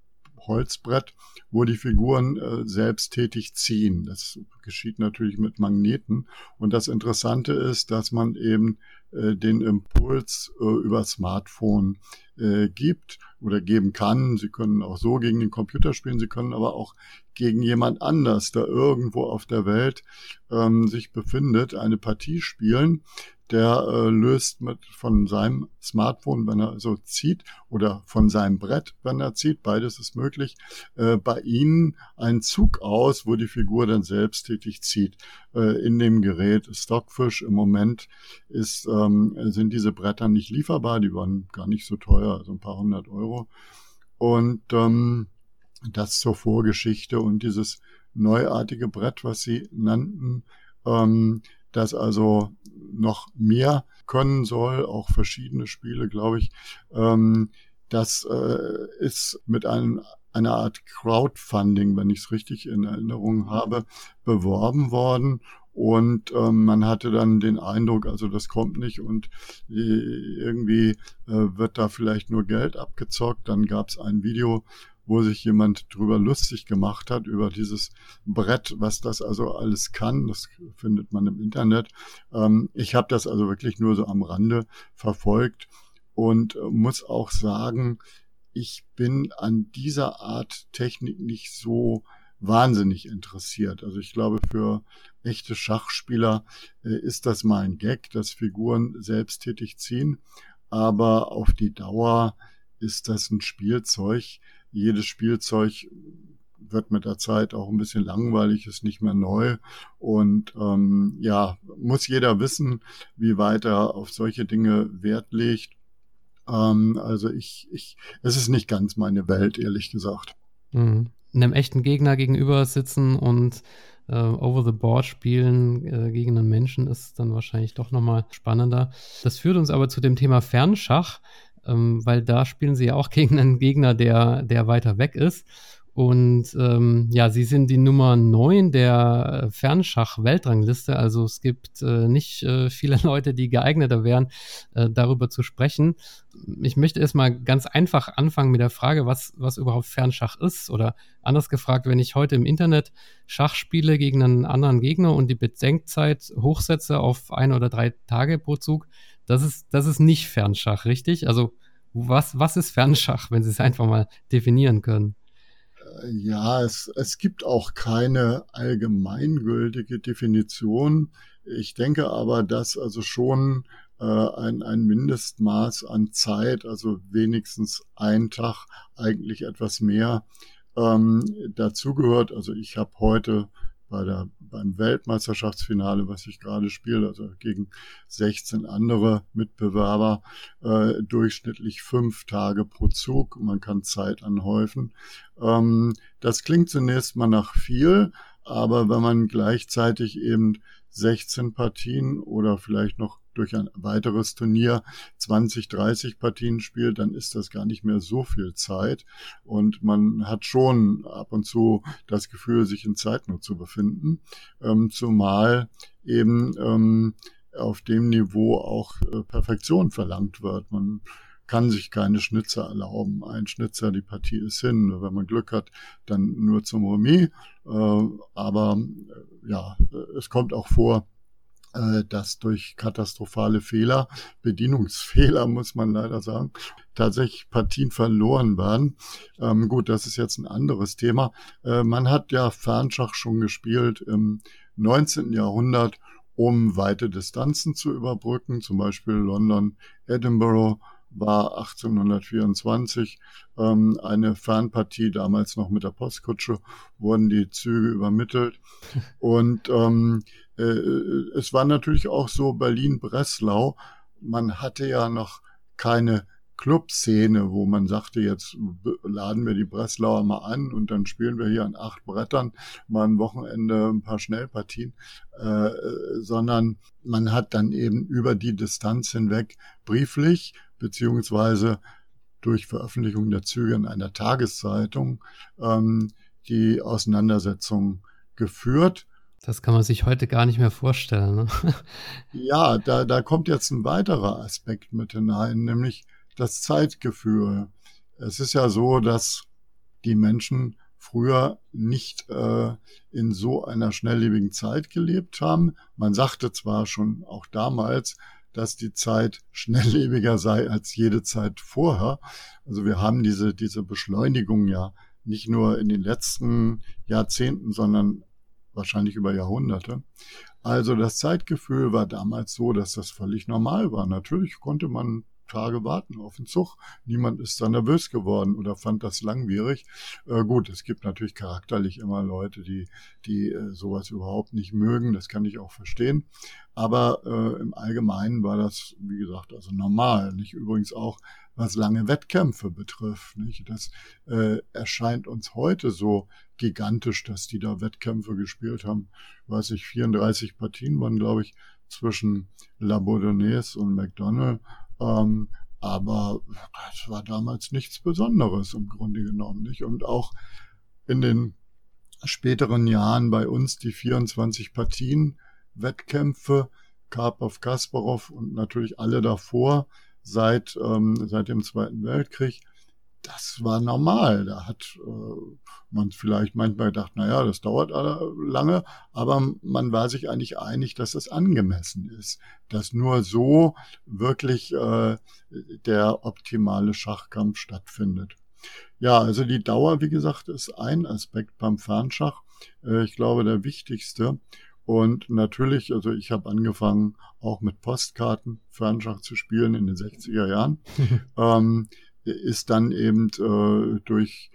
Holzbrett, wo die Figuren äh, selbsttätig ziehen. Das geschieht natürlich mit Magneten. Und das Interessante ist, dass man eben äh, den Impuls äh, über Smartphone äh, gibt oder geben kann. Sie können auch so gegen den Computer spielen, Sie können aber auch gegen jemand anders, der irgendwo auf der Welt ähm, sich befindet, eine Partie spielen der äh, löst mit von seinem Smartphone, wenn er so zieht, oder von seinem Brett, wenn er zieht, beides ist möglich, äh, bei Ihnen einen Zug aus, wo die Figur dann selbsttätig zieht. Äh, in dem Gerät Stockfish im Moment ist, ähm, sind diese Bretter nicht lieferbar, die waren gar nicht so teuer, also ein paar hundert Euro. Und ähm, das zur Vorgeschichte und dieses neuartige Brett, was Sie nannten, ähm, das also noch mehr können soll, auch verschiedene Spiele, glaube ich. Ähm, das äh, ist mit einem einer Art Crowdfunding, wenn ich es richtig in Erinnerung habe, beworben worden. Und ähm, man hatte dann den Eindruck, also das kommt nicht und äh, irgendwie äh, wird da vielleicht nur Geld abgezockt. Dann gab es ein Video wo sich jemand drüber lustig gemacht hat, über dieses Brett, was das also alles kann. Das findet man im Internet. Ähm, ich habe das also wirklich nur so am Rande verfolgt und muss auch sagen, ich bin an dieser Art Technik nicht so wahnsinnig interessiert. Also ich glaube, für echte Schachspieler äh, ist das mal ein Gag, dass Figuren selbsttätig ziehen. Aber auf die Dauer ist das ein Spielzeug, jedes Spielzeug wird mit der Zeit auch ein bisschen langweilig, ist nicht mehr neu. Und ähm, ja, muss jeder wissen, wie weit er auf solche Dinge Wert legt. Ähm, also ich, ich, es ist nicht ganz meine Welt, ehrlich gesagt. Mhm. Einem echten Gegner gegenüber sitzen und äh, over the board spielen äh, gegen einen Menschen ist dann wahrscheinlich doch nochmal spannender. Das führt uns aber zu dem Thema Fernschach, ähm, weil da spielen sie ja auch gegen einen Gegner, der, der weiter weg ist. Und ähm, ja, sie sind die Nummer 9 der Fernschach-Weltrangliste. Also es gibt äh, nicht äh, viele Leute, die geeigneter wären, äh, darüber zu sprechen. Ich möchte erstmal ganz einfach anfangen mit der Frage, was, was überhaupt Fernschach ist. Oder anders gefragt, wenn ich heute im Internet Schach spiele gegen einen anderen Gegner und die Bedenkzeit hochsetze auf ein oder drei Tage pro Zug, das ist, das ist nicht Fernschach, richtig? Also was, was ist Fernschach, wenn Sie es einfach mal definieren können? Ja, es, es gibt auch keine allgemeingültige Definition. Ich denke aber, dass also schon äh, ein, ein Mindestmaß an Zeit, also wenigstens ein Tag, eigentlich etwas mehr ähm, dazugehört. Also ich habe heute bei der, beim Weltmeisterschaftsfinale, was ich gerade spiele, also gegen 16 andere Mitbewerber, äh, durchschnittlich fünf Tage pro Zug. Man kann Zeit anhäufen. Ähm, das klingt zunächst mal nach viel, aber wenn man gleichzeitig eben 16 Partien oder vielleicht noch durch ein weiteres Turnier 20, 30 Partien spielt, dann ist das gar nicht mehr so viel Zeit. Und man hat schon ab und zu das Gefühl, sich in Zeitnot zu befinden. Ähm, zumal eben ähm, auf dem Niveau auch äh, Perfektion verlangt wird. Man kann sich keine Schnitzer erlauben. Ein Schnitzer, die Partie ist hin. Wenn man Glück hat, dann nur zum Remis. Äh, aber äh, ja, es kommt auch vor, dass durch katastrophale Fehler, Bedienungsfehler muss man leider sagen, tatsächlich Partien verloren werden. Ähm, gut, das ist jetzt ein anderes Thema. Äh, man hat ja Fernschach schon gespielt im 19. Jahrhundert, um weite Distanzen zu überbrücken, zum Beispiel London, Edinburgh war 1824 ähm, eine Fernpartie, damals noch mit der Postkutsche, wurden die Züge übermittelt. Und ähm, äh, es war natürlich auch so Berlin-Breslau. Man hatte ja noch keine Clubszene, wo man sagte, jetzt laden wir die Breslauer mal an und dann spielen wir hier an acht Brettern mal ein Wochenende ein paar Schnellpartien, äh, sondern man hat dann eben über die Distanz hinweg brieflich beziehungsweise durch Veröffentlichung der Züge in einer Tageszeitung ähm, die Auseinandersetzung geführt. Das kann man sich heute gar nicht mehr vorstellen. Ne? ja, da, da kommt jetzt ein weiterer Aspekt mit hinein, nämlich das Zeitgefühl. Es ist ja so, dass die Menschen früher nicht äh, in so einer schnelllebigen Zeit gelebt haben. Man sagte zwar schon auch damals, dass die Zeit schnelllebiger sei als jede Zeit vorher. Also wir haben diese, diese Beschleunigung ja nicht nur in den letzten Jahrzehnten, sondern wahrscheinlich über Jahrhunderte. Also das Zeitgefühl war damals so, dass das völlig normal war. Natürlich konnte man Tage warten auf den Zug. Niemand ist da nervös geworden oder fand das langwierig. Äh, gut, es gibt natürlich charakterlich immer Leute, die, die äh, sowas überhaupt nicht mögen. Das kann ich auch verstehen. Aber äh, im Allgemeinen war das, wie gesagt, also normal. Nicht übrigens auch, was lange Wettkämpfe betrifft. Nicht? Das äh, erscheint uns heute so gigantisch, dass die da Wettkämpfe gespielt haben. Weiß ich, 34 Partien waren, glaube ich, zwischen La Bourdonnaise und McDonald ähm, aber das war damals nichts Besonderes im Grunde genommen nicht. Und auch in den späteren Jahren bei uns die 24 Partien, Wettkämpfe, Karpov, Kasparov und natürlich alle davor seit, ähm, seit dem Zweiten Weltkrieg, das war normal. Da hat äh, man vielleicht manchmal gedacht, na ja, das dauert lange, aber man war sich eigentlich einig, dass es angemessen ist, dass nur so wirklich äh, der optimale Schachkampf stattfindet. Ja, also die Dauer, wie gesagt, ist ein Aspekt beim Fernschach. Äh, ich glaube, der wichtigste. Und natürlich, also ich habe angefangen, auch mit Postkarten Fernschach zu spielen in den 60er Jahren. ähm, ist dann eben äh, durch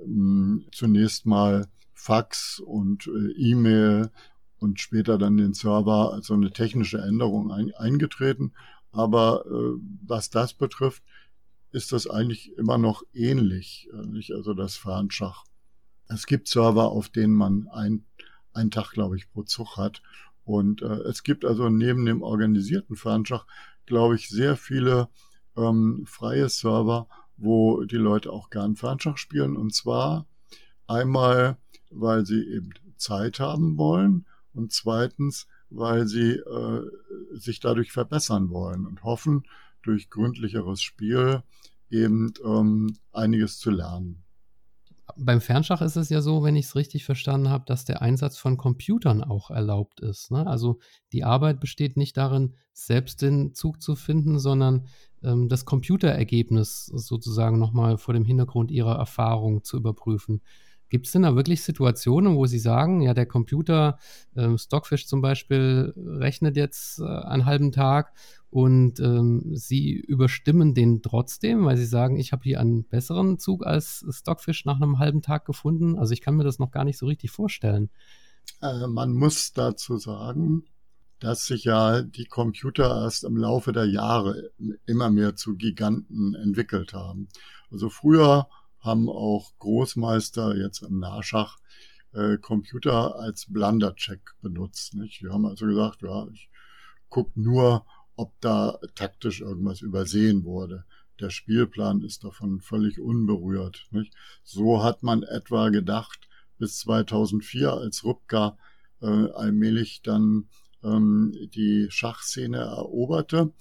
ähm, zunächst mal Fax und äh, E-Mail und später dann den Server also eine technische Änderung ein, eingetreten. Aber äh, was das betrifft, ist das eigentlich immer noch ähnlich, äh, nicht? Also das Fernschach. Es gibt Server, auf denen man ein, einen Tag, glaube ich, pro Zug hat. Und äh, es gibt also neben dem organisierten Fernschach, glaube ich, sehr viele ähm, freie Server, wo die Leute auch gern Fernschach spielen. Und zwar einmal, weil sie eben Zeit haben wollen und zweitens, weil sie äh, sich dadurch verbessern wollen und hoffen, durch gründlicheres Spiel eben ähm, einiges zu lernen. Beim Fernschach ist es ja so, wenn ich es richtig verstanden habe, dass der Einsatz von Computern auch erlaubt ist. Ne? Also die Arbeit besteht nicht darin, selbst den Zug zu finden, sondern ähm, das Computerergebnis sozusagen nochmal vor dem Hintergrund ihrer Erfahrung zu überprüfen. Gibt es denn da wirklich Situationen, wo Sie sagen, ja, der Computer, äh, Stockfish zum Beispiel, rechnet jetzt äh, einen halben Tag und ähm, Sie überstimmen den trotzdem, weil Sie sagen, ich habe hier einen besseren Zug als Stockfish nach einem halben Tag gefunden? Also ich kann mir das noch gar nicht so richtig vorstellen. Äh, man muss dazu sagen, dass sich ja die Computer erst im Laufe der Jahre immer mehr zu Giganten entwickelt haben. Also früher haben auch Großmeister jetzt im Nahschach äh, Computer als Blunder-Check benutzt. Nicht? Wir haben also gesagt, ja, ich gucke nur, ob da taktisch irgendwas übersehen wurde. Der Spielplan ist davon völlig unberührt. Nicht? So hat man etwa gedacht bis 2004, als Rübka äh, allmählich dann ähm, die Schachszene eroberte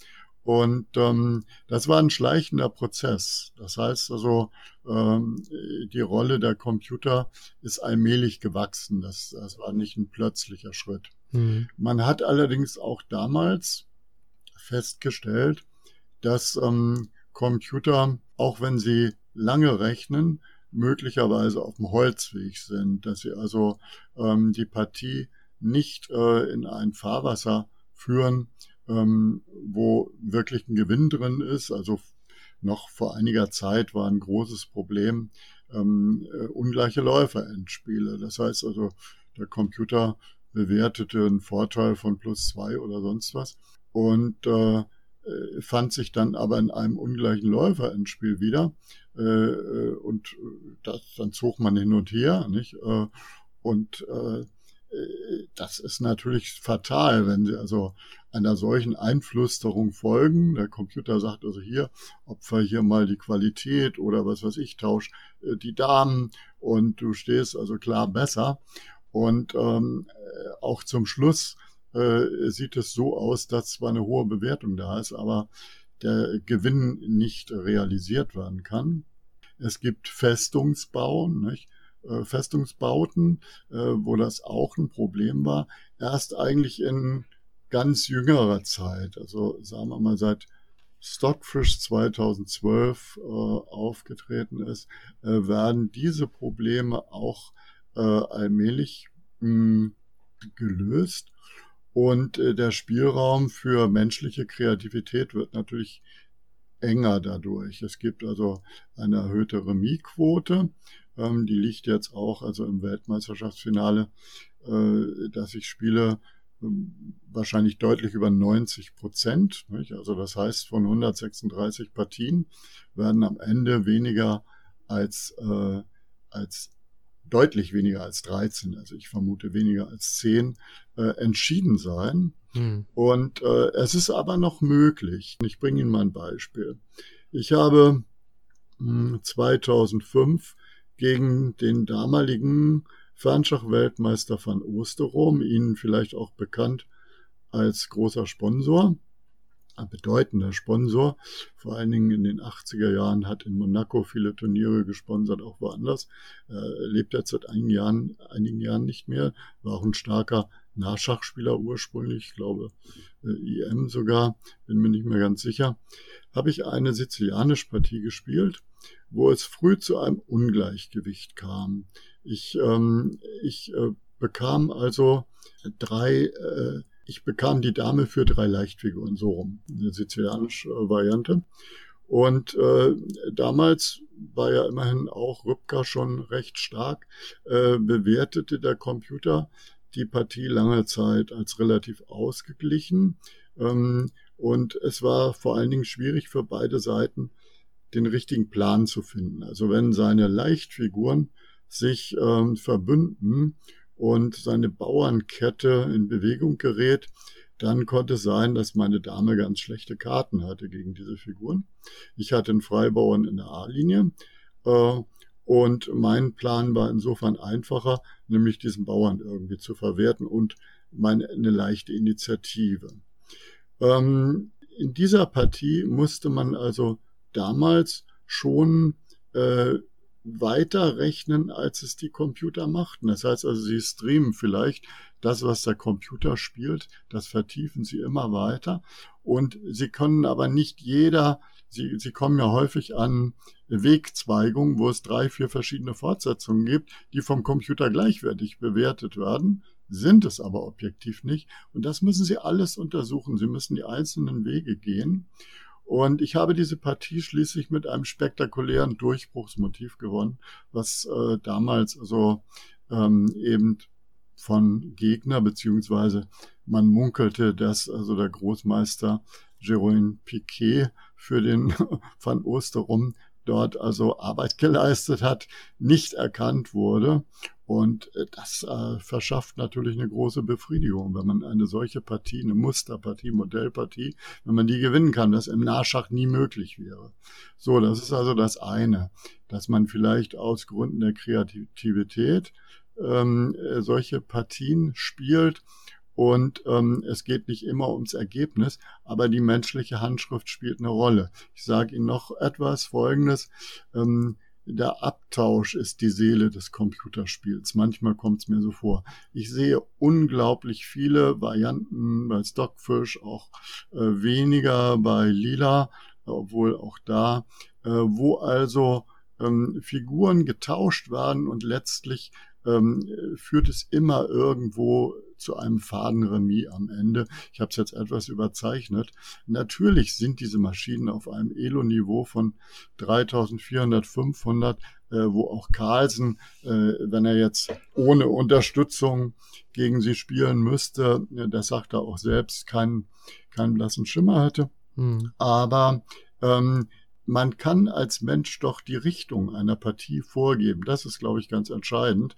und ähm, das war ein schleichender Prozess. Das heißt also, ähm, die Rolle der Computer ist allmählich gewachsen. Das, das war nicht ein plötzlicher Schritt. Mhm. Man hat allerdings auch damals festgestellt, dass ähm, Computer, auch wenn sie lange rechnen, möglicherweise auf dem Holzweg sind, dass sie also ähm, die Partie nicht äh, in ein Fahrwasser führen, ähm, wo wirklich ein Gewinn drin ist. Also noch vor einiger Zeit war ein großes Problem ähm, äh, ungleiche Läuferendspiele. Das heißt also, der Computer bewertete einen Vorteil von plus zwei oder sonst was und äh, äh fand sich dann aber in einem ungleichen Läuferendspiel wieder äh, äh und das, dann zog man hin und her, nicht? Äh, und äh, das ist natürlich fatal, wenn Sie also einer solchen Einflüsterung folgen. Der Computer sagt also hier, opfer hier mal die Qualität oder was weiß ich, tausch äh, die Damen und du stehst also klar besser. Und ähm, äh, auch zum Schluss äh, sieht es so aus, dass zwar eine hohe Bewertung da ist, aber der Gewinn nicht realisiert werden kann. Es gibt Festungsbauen, nicht? Äh, Festungsbauten, äh, wo das auch ein Problem war, erst eigentlich in ganz jüngerer Zeit, also sagen wir mal seit Stockfish 2012 äh, aufgetreten ist, werden diese Probleme auch äh, allmählich hm, gelöst. Und äh, der Spielraum für menschliche Kreativität wird natürlich enger dadurch. Es gibt also eine erhöhte Remis-Quote. Ähm, die liegt jetzt auch also im Weltmeisterschaftsfinale, äh, dass ich spiele ähm, wahrscheinlich deutlich über 90 Prozent. Nicht? Also das heißt, von 136 Partien werden am Ende weniger als, äh, als deutlich weniger als 13, also ich vermute weniger als 10, äh, entschieden sein. Hm. Und äh, es ist aber noch möglich. Ich bringe Ihnen mal ein Beispiel. Ich habe mh, hm, 2005 gegen den damaligen Fernschach-Weltmeister van Oosterom, Ihnen vielleicht auch bekannt als großer Sponsor, ein bedeutender Sponsor. Vor allen Dingen in den 80er Jahren hat in Monaco viele Turniere gesponsert, auch woanders. Er lebt jetzt seit einigen Jahren, einigen Jahren nicht mehr, war auch ein starker Nachschachspieler ursprünglich, ich glaube äh, IM sogar, bin mir nicht mehr ganz sicher, habe ich eine sizilianische Partie gespielt, wo es früh zu einem Ungleichgewicht kam. Ich, ähm, ich äh, bekam also drei, äh, ich bekam die Dame für drei Leichtfiguren, so rum, eine sizilianische äh, Variante. Und äh, damals war ja immerhin auch Rübka schon recht stark, äh, bewertete der Computer die Partie lange Zeit als relativ ausgeglichen. Ähm, und es war vor allen Dingen schwierig für beide Seiten, den richtigen Plan zu finden. Also wenn seine Leichtfiguren sich ähm, verbünden und seine Bauernkette in Bewegung gerät, dann konnte es sein, dass meine Dame ganz schlechte Karten hatte gegen diese Figuren. Ich hatte einen Freibauern in der A-Linie äh, und mein Plan war insofern einfacher, nämlich diesen Bauern irgendwie zu verwerten und meine, eine leichte Initiative. Ähm, in dieser Partie musste man also damals schon äh, weiter rechnen, als es die Computer machten. Das heißt also, sie streamen vielleicht das, was der Computer spielt, das vertiefen sie immer weiter. Und sie können aber nicht jeder, sie, sie kommen ja häufig an Wegzweigungen, wo es drei, vier verschiedene Fortsetzungen gibt, die vom Computer gleichwertig bewertet werden sind es aber objektiv nicht. Und das müssen Sie alles untersuchen. Sie müssen die einzelnen Wege gehen. Und ich habe diese Partie schließlich mit einem spektakulären Durchbruchsmotiv gewonnen, was äh, damals so ähm, eben von Gegner, beziehungsweise man munkelte, dass also der Großmeister Jérôme Piquet für den Van Osterum dort also Arbeit geleistet hat, nicht erkannt wurde. Und äh, das äh, verschafft natürlich eine große Befriedigung, wenn man eine solche Partie, eine Musterpartie, Modellpartie, wenn man die gewinnen kann, das im Nachschach nie möglich wäre. So, das ist also das eine, dass man vielleicht aus Gründen der Kreativität ähm, äh, solche Partien spielt und ähm, es geht nicht immer ums Ergebnis, aber die menschliche Handschrift spielt eine Rolle. Ich sage Ihnen noch etwas Folgendes. Ähm, der Abtausch ist die Seele des Computerspiels. Manchmal kommt es mir so vor. Ich sehe unglaublich viele Varianten bei Stockfish, auch äh, weniger bei Lila, obwohl auch da, äh, wo also ähm, Figuren getauscht werden und letztlich ähm, führt es immer irgendwo zu einem Fadenremis am Ende. Ich habe es jetzt etwas überzeichnet. Natürlich sind diese Maschinen auf einem Elo-Niveau von 3400, 500, äh, wo auch Carlsen, äh, wenn er jetzt ohne Unterstützung gegen sie spielen müsste, äh, das sagt er auch selbst, keinen, keinen blassen Schimmer hatte. Mhm. Aber ähm, man kann als Mensch doch die Richtung einer Partie vorgeben. Das ist, glaube ich, ganz entscheidend.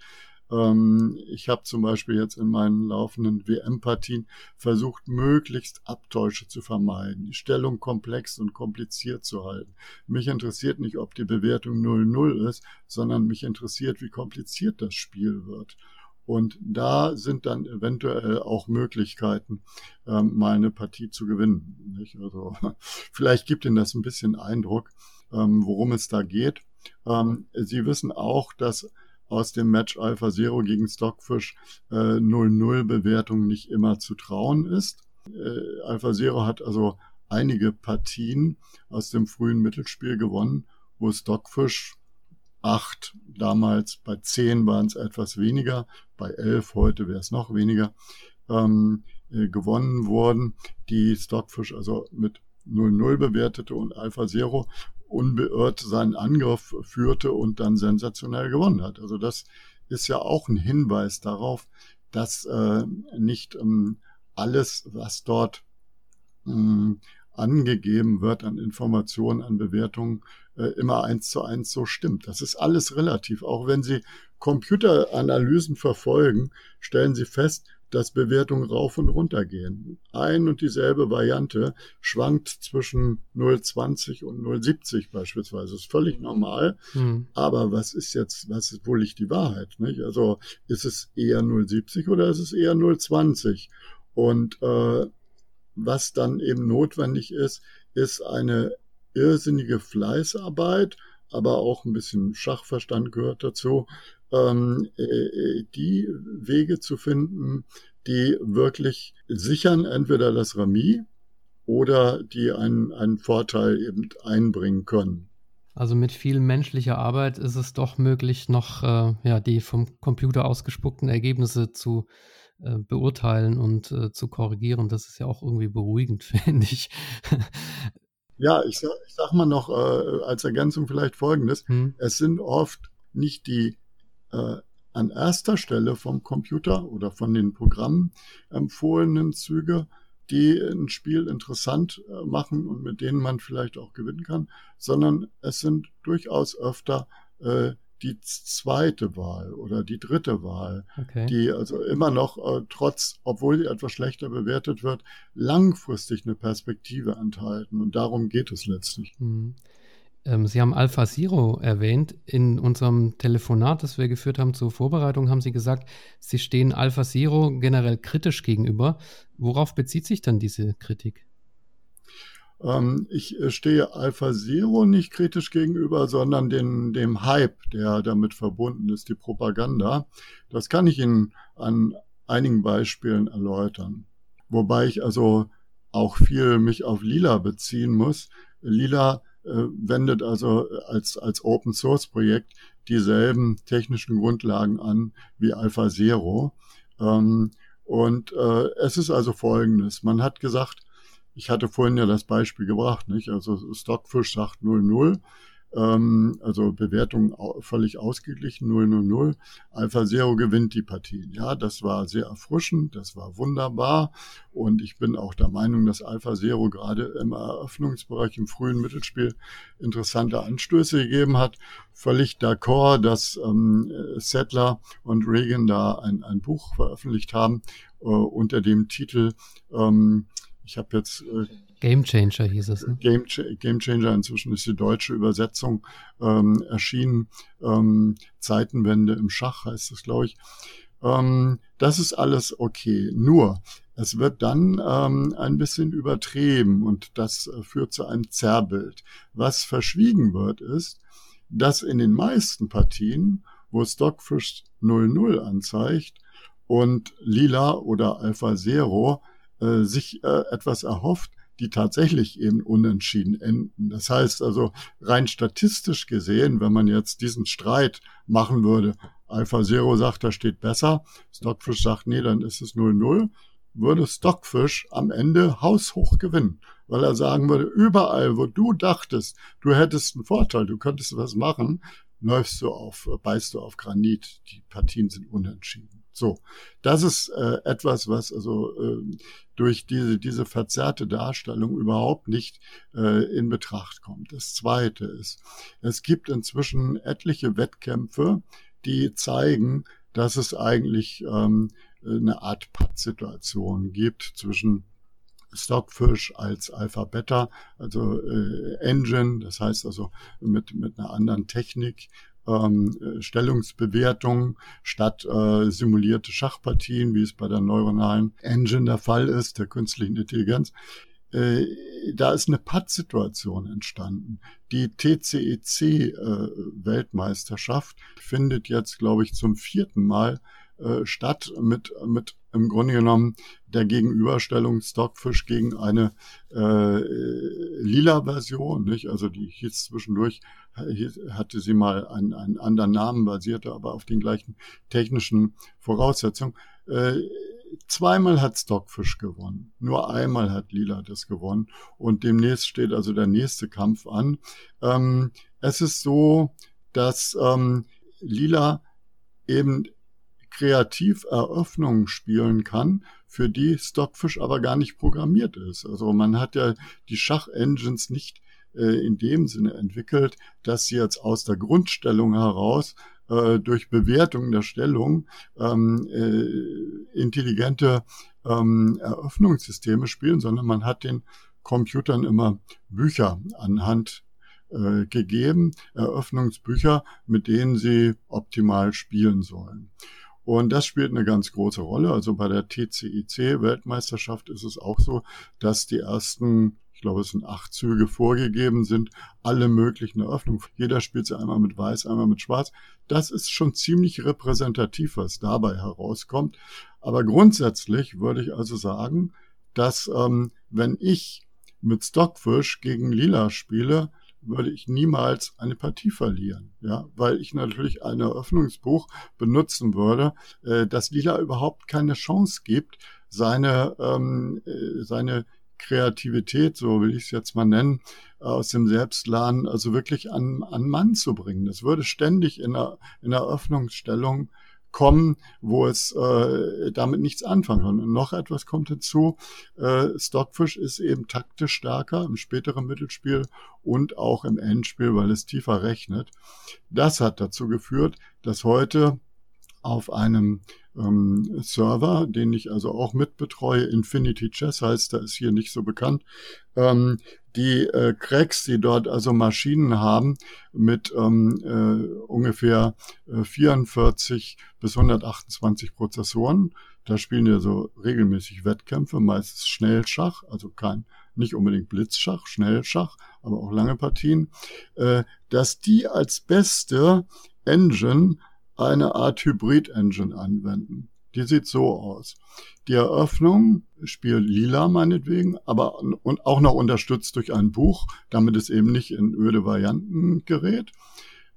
Ähm, ich habe zum Beispiel jetzt in meinen laufenden WM-Partien versucht, möglichst Abtäusche zu vermeiden, die Stellung komplex und kompliziert zu halten. Mich interessiert nicht, ob die Bewertung 0-0 ist, sondern mich interessiert, wie kompliziert das Spiel wird. Und da sind dann eventuell auch Möglichkeiten, ähm, mal eine Partie zu gewinnen. Also vielleicht gibt Ihnen das ein bisschen Eindruck, ähm, worum es da geht. Ähm, Sie wissen auch, dass aus dem Match Alpha Zero gegen Stockfish 0-0 äh, nicht immer zu trauen ist. Äh, Alpha Zero hat also einige Partien aus dem frühen Mittelspiel gewonnen, wo Stockfish acht, damals bei zehn waren es etwas weniger, bei elf heute wäre es noch weniger, ähm, äh, gewonnen wurden, die Stockfish also mit 0-0 bewertete und Alpha Zero unbeirrt seinen Angriff führte und dann sensationell gewonnen hat. Also das ist ja auch ein Hinweis darauf, dass äh, nicht ähm, alles, was dort ähm, angegeben wird an Informationen, an Bewertungen, äh, immer eins zu eins so stimmt. Das ist alles relativ. Auch wenn Sie Computeranalysen verfolgen, stellen Sie fest, dass Bewertungen rauf und runter gehen. Ein und dieselbe Variante schwankt zwischen 0,20 und 0,70 beispielsweise. Das ist völlig normal. Mhm. Aber was ist jetzt, was ist wohl nicht die Wahrheit? Nicht? Also ist es eher 0,70 oder ist es eher 0,20? Und äh, was dann eben notwendig ist, ist eine irrsinnige Fleißarbeit, aber auch ein bisschen Schachverstand gehört dazu, ähm, äh, die Wege zu finden, die wirklich sichern entweder das Remis oder die einen, einen Vorteil eben einbringen können. Also mit viel menschlicher Arbeit ist es doch möglich, noch äh, ja, die vom Computer ausgespuckten Ergebnisse zu äh, beurteilen und äh, zu korrigieren. Das ist ja auch irgendwie beruhigend, finde ich. Ja, ich sag, ich sag mal noch äh, als Ergänzung vielleicht Folgendes. Hm. Es sind oft nicht die äh, an erster Stelle vom Computer oder von den Programmen empfohlenen Züge, die ein Spiel interessant äh, machen und mit denen man vielleicht auch gewinnen kann, sondern es sind durchaus öfter äh, die zweite Wahl oder die dritte Wahl, okay. die also immer noch äh, trotz, obwohl sie etwas schlechter bewertet wird, langfristig eine Perspektive enthalten. Und darum geht es letztlich. Mhm. Ähm, sie haben Alpha Zero erwähnt. In unserem Telefonat, das wir geführt haben zur Vorbereitung, haben Sie gesagt, Sie stehen Alpha Zero generell kritisch gegenüber. Worauf bezieht sich dann diese Kritik? Ähm, ich äh, stehe Alpha Zero nicht kritisch gegenüber, sondern den, dem Hype, der damit verbunden ist, die Propaganda. Das kann ich Ihnen an einigen Beispielen erläutern. Wobei ich also auch viel mich auf Lila beziehen muss. Lila äh, wendet also als, als Open Source Projekt dieselben technischen Grundlagen an wie Alpha Zero. Ähm, und äh, es ist also folgendes. Man hat gesagt, ich hatte vorhin ja das Beispiel gebracht, nicht? Also Stockfish sagt 00 ähm, also Bewertung völlig ausgeglichen, 0-0-0. Alpha Zero gewinnt die Partien. Ja, das war sehr erfrischend, das war wunderbar. Und ich bin auch der Meinung, dass Alpha Zero gerade im Eröffnungsbereich, im frühen Mittelspiel interessante Anstöße gegeben hat. Völlig d'accord, dass ähm, Settler und Reagan da ein, ein Buch veröffentlicht haben äh, unter dem Titel ähm, ich habe jetzt äh, Game Changer hieß es. Ne? Game, Game Changer, inzwischen ist die deutsche Übersetzung ähm, erschienen. Ähm, Zeitenwende im Schach heißt es, glaube ich. Ähm, das ist alles okay. Nur, es wird dann ähm, ein bisschen übertrieben und das äh, führt zu einem Zerrbild. Was verschwiegen wird, ist, dass in den meisten Partien, wo Stockfish 00 anzeigt und Lila oder Alpha Zero äh, sich äh, etwas erhofft, die tatsächlich eben unentschieden enden. Das heißt also rein statistisch gesehen, wenn man jetzt diesen Streit machen würde, Alpha Zero sagt, da steht besser, Stockfish sagt, nee, dann ist es 0-0, würde Stockfish am Ende haushoch gewinnen, weil er sagen würde, überall, wo du dachtest, du hättest einen Vorteil, du könntest was machen, läufst du auf, beißt du auf Granit. Die Partien sind unentschieden. So, das ist äh, etwas, was also äh, durch diese, diese verzerrte Darstellung überhaupt nicht äh, in Betracht kommt. Das Zweite ist, es gibt inzwischen etliche Wettkämpfe, die zeigen, dass es eigentlich ähm, eine Art Pattsituation gibt zwischen Stockfish als Alpha Beta, also äh, Engine, das heißt also mit, mit einer anderen Technik ähm, äh, Stellungsbewertung statt äh, simulierte Schachpartien, wie es bei der neuronalen Engine der Fall ist, der künstlichen Intelligenz. Äh, da ist eine Pattsituation entstanden. Die TCEC-Weltmeisterschaft äh, findet jetzt, glaube ich, zum vierten Mal äh, statt mit, mit im Grunde genommen der Gegenüberstellung Stockfish gegen eine äh, lila Version, nicht? Also die hieß zwischendurch, hatte sie mal einen, einen anderen Namen, basierte aber auf den gleichen technischen Voraussetzungen. Äh, zweimal hat Stockfish gewonnen, nur einmal hat Lila das gewonnen und demnächst steht also der nächste Kampf an. Ähm, es ist so, dass ähm, Lila eben kreativ Eröffnungen spielen kann, für die Stockfish aber gar nicht programmiert ist. Also man hat ja die Schachengines nicht äh, in dem Sinne entwickelt, dass sie jetzt aus der Grundstellung heraus äh, durch Bewertung der Stellung ähm, äh, intelligente ähm, Eröffnungssysteme spielen, sondern man hat den Computern immer Bücher anhand äh, gegeben, Eröffnungsbücher, mit denen sie optimal spielen sollen. Und das spielt eine ganz große Rolle. Also bei der TCIC-Weltmeisterschaft ist es auch so, dass die ersten, ich glaube, es sind acht Züge vorgegeben sind, alle möglichen Eröffnungen. Jeder spielt sie einmal mit Weiß, einmal mit Schwarz. Das ist schon ziemlich repräsentativ, was dabei herauskommt. Aber grundsätzlich würde ich also sagen, dass ähm, wenn ich mit Stockfish gegen Lila spiele, würde ich niemals eine Partie verlieren, ja, weil ich natürlich ein Eröffnungsbuch benutzen würde, äh, das Lila überhaupt keine Chance gibt, seine ähm, äh, seine Kreativität, so will ich es jetzt mal nennen, aus dem Selbstladen, also wirklich an, an Mann zu bringen. Das würde ständig in der, in der Öffnungsstellung kommen, wo es äh, damit nichts anfangen kann. Und noch etwas kommt hinzu, äh, Stockfish ist eben taktisch stärker im späteren Mittelspiel und auch im Endspiel, weil es tiefer rechnet. Das hat dazu geführt, dass heute auf einem ähm, Server, den ich also auch mitbetreue. Infinity Chess heißt, da ist hier nicht so bekannt. Ähm, die äh, Cracks, die dort also Maschinen haben mit ähm, äh, ungefähr äh, 44 bis 128 Prozessoren. Da spielen ja so regelmäßig Wettkämpfe, meistens Schnellschach, also kein nicht unbedingt Blitzschach, Schnellschach, aber auch lange Partien, äh, dass die als beste Engine eine Art Hybrid-Engine anwenden. Die sieht so aus. Die Eröffnung spielt lila meinetwegen, aber und auch noch unterstützt durch ein Buch, damit es eben nicht in öde Varianten gerät.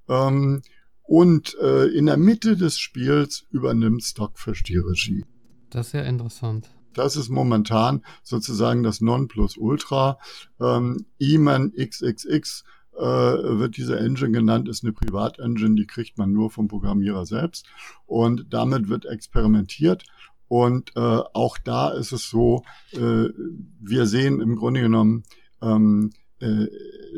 Ähm, und äh, in der Mitte des Spiels übernimmt Stockfish die Regie. Das ist ja interessant. Das ist momentan sozusagen das Nonplusultra. Ähm, E-Man XXX äh, wird diese Engine genannt, ist eine Privatengine, die kriegt man nur vom Programmierer selbst. Und damit wird experimentiert. Und äh, auch da ist es so, äh, wir sehen im Grunde genommen ähm, äh,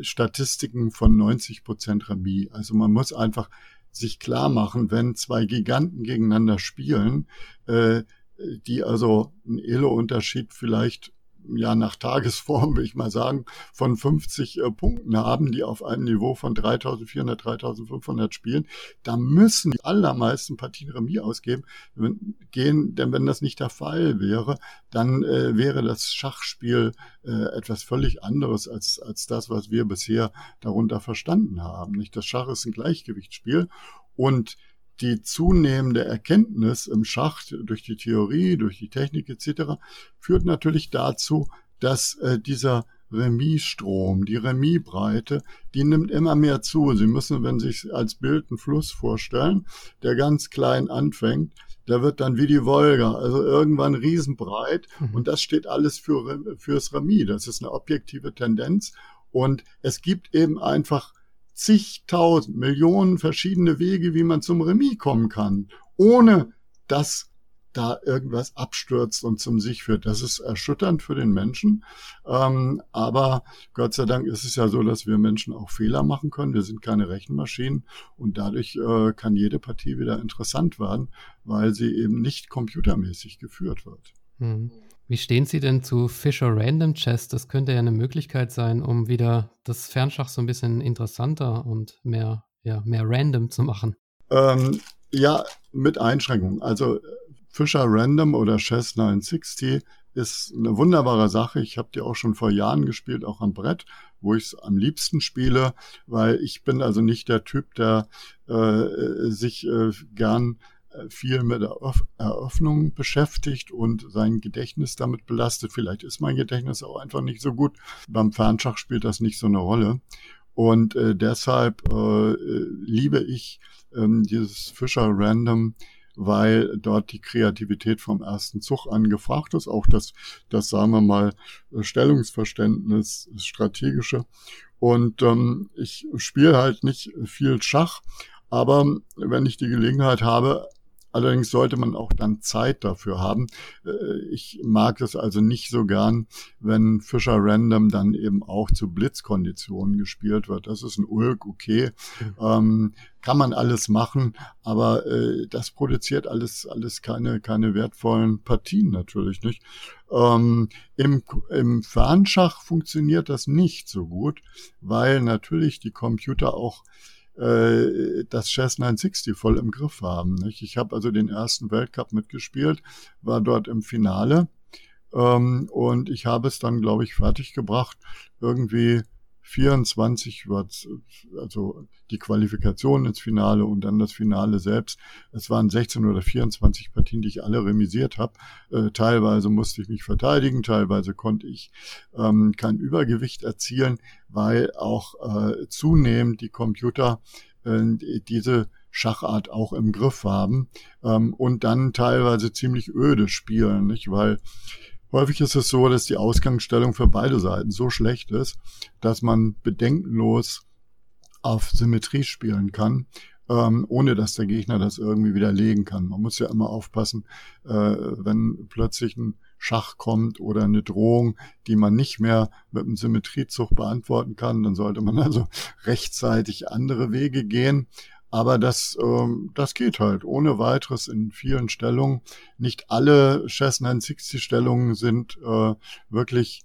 Statistiken von 90 Prozent Remis. Also man muss einfach sich klar machen, wenn zwei Giganten gegeneinander spielen, äh, die also einen Elo-Unterschied vielleicht ja nach Tagesform, will ich mal sagen, von 50 äh, Punkten haben, die auf einem Niveau von 3400, 3500 spielen, da müssen die allermeisten Partien Remis ausgeben, gehen, denn wenn das nicht der Fall wäre, dann äh, wäre das Schachspiel äh, etwas völlig anderes als, als das, was wir bisher darunter verstanden haben. Nicht? Das Schach ist ein Gleichgewichtsspiel und die zunehmende Erkenntnis im Schach durch die Theorie, durch die Technik etc. führt natürlich dazu, dass äh, dieser Remisstrom, die Remisbreite, die nimmt immer mehr zu. Sie müssen, wenn Sie sich als Bild einen Fluss vorstellen, der ganz klein anfängt, der wird dann wie die Wolga, also irgendwann riesenbreit mhm. und das steht alles für, fürs Remis. Das ist eine objektive Tendenz und es gibt eben einfach zigtausend, Millionen verschiedene Wege, wie man zum Remis kommen kann, ohne dass da irgendwas abstürzt und zum sich führt. Das ist erschütternd für den Menschen. Ähm, aber Gott sei Dank ist es ja so, dass wir Menschen auch Fehler machen können. Wir sind keine Rechenmaschinen und dadurch äh, kann jede Partie wieder interessant werden, weil sie eben nicht computermäßig geführt wird. Mhm. Wie stehen Sie denn zu Fisher Random Chess? Das könnte ja eine Möglichkeit sein, um wieder das Fernschach so ein bisschen interessanter und mehr, ja, mehr random zu machen. Ähm, ja, mit Einschränkungen. Also Fisher Random oder Chess 960 ist eine wunderbare Sache. Ich habe die auch schon vor Jahren gespielt, auch am Brett, wo ich es am liebsten spiele, weil ich bin also nicht der Typ, der äh, sich äh, gern viel mit Eröffnung beschäftigt und sein Gedächtnis damit belastet. Vielleicht ist mein Gedächtnis auch einfach nicht so gut. Beim Fernschach spielt das nicht so eine Rolle. Und äh, deshalb äh, liebe ich ähm, dieses Fischer Random, weil dort die Kreativität vom ersten Zug angefragt ist, auch das, das sagen wir mal, Stellungsverständnis, das strategische. Und ähm, ich spiele halt nicht viel Schach, aber wenn ich die Gelegenheit habe, Allerdings sollte man auch dann Zeit dafür haben. Äh, ich mag es also nicht so gern, wenn Fischer Random dann eben auch zu Blitzkonditionen gespielt wird. Das ist ein Ulk, okay. Mhm. Ähm, kann man alles machen, aber äh, das produziert alles, alles keine, keine wertvollen Partien natürlich nicht. Ähm, im, Im Fernschach funktioniert das nicht so gut, weil natürlich die Computer auch äh, das Chess 960 voll im Griff haben. Nicht? Ich habe also den ersten Weltcup mitgespielt, war dort im Finale ähm, und ich habe es dann, glaube ich, fertiggebracht, irgendwie 24 war also die Qualifikation ins Finale und dann das Finale selbst. Es waren 16 oder 24 Partien, die ich alle remisiert habe. Äh, teilweise musste ich mich verteidigen, teilweise konnte ich ähm, kein Übergewicht erzielen, weil auch äh, zunehmend die Computer äh, diese Schachart auch im Griff haben ähm, und dann teilweise ziemlich öde spielen, nicht? Weil Häufig ist es so, dass die Ausgangsstellung für beide Seiten so schlecht ist, dass man bedenkenlos auf Symmetrie spielen kann. ähm, ohne dass der Gegner das irgendwie widerlegen kann. Man muss ja immer aufpassen, äh, wenn plötzlich ein Schach kommt oder eine Drohung, die man nicht mehr mit einem Symmetriezug beantworten kann, dann sollte man also rechtzeitig andere Wege gehen. Aber das, ähm, das geht halt ohne weiteres in vielen Stellungen. Nicht alle Chess 960 Stellungen sind äh, wirklich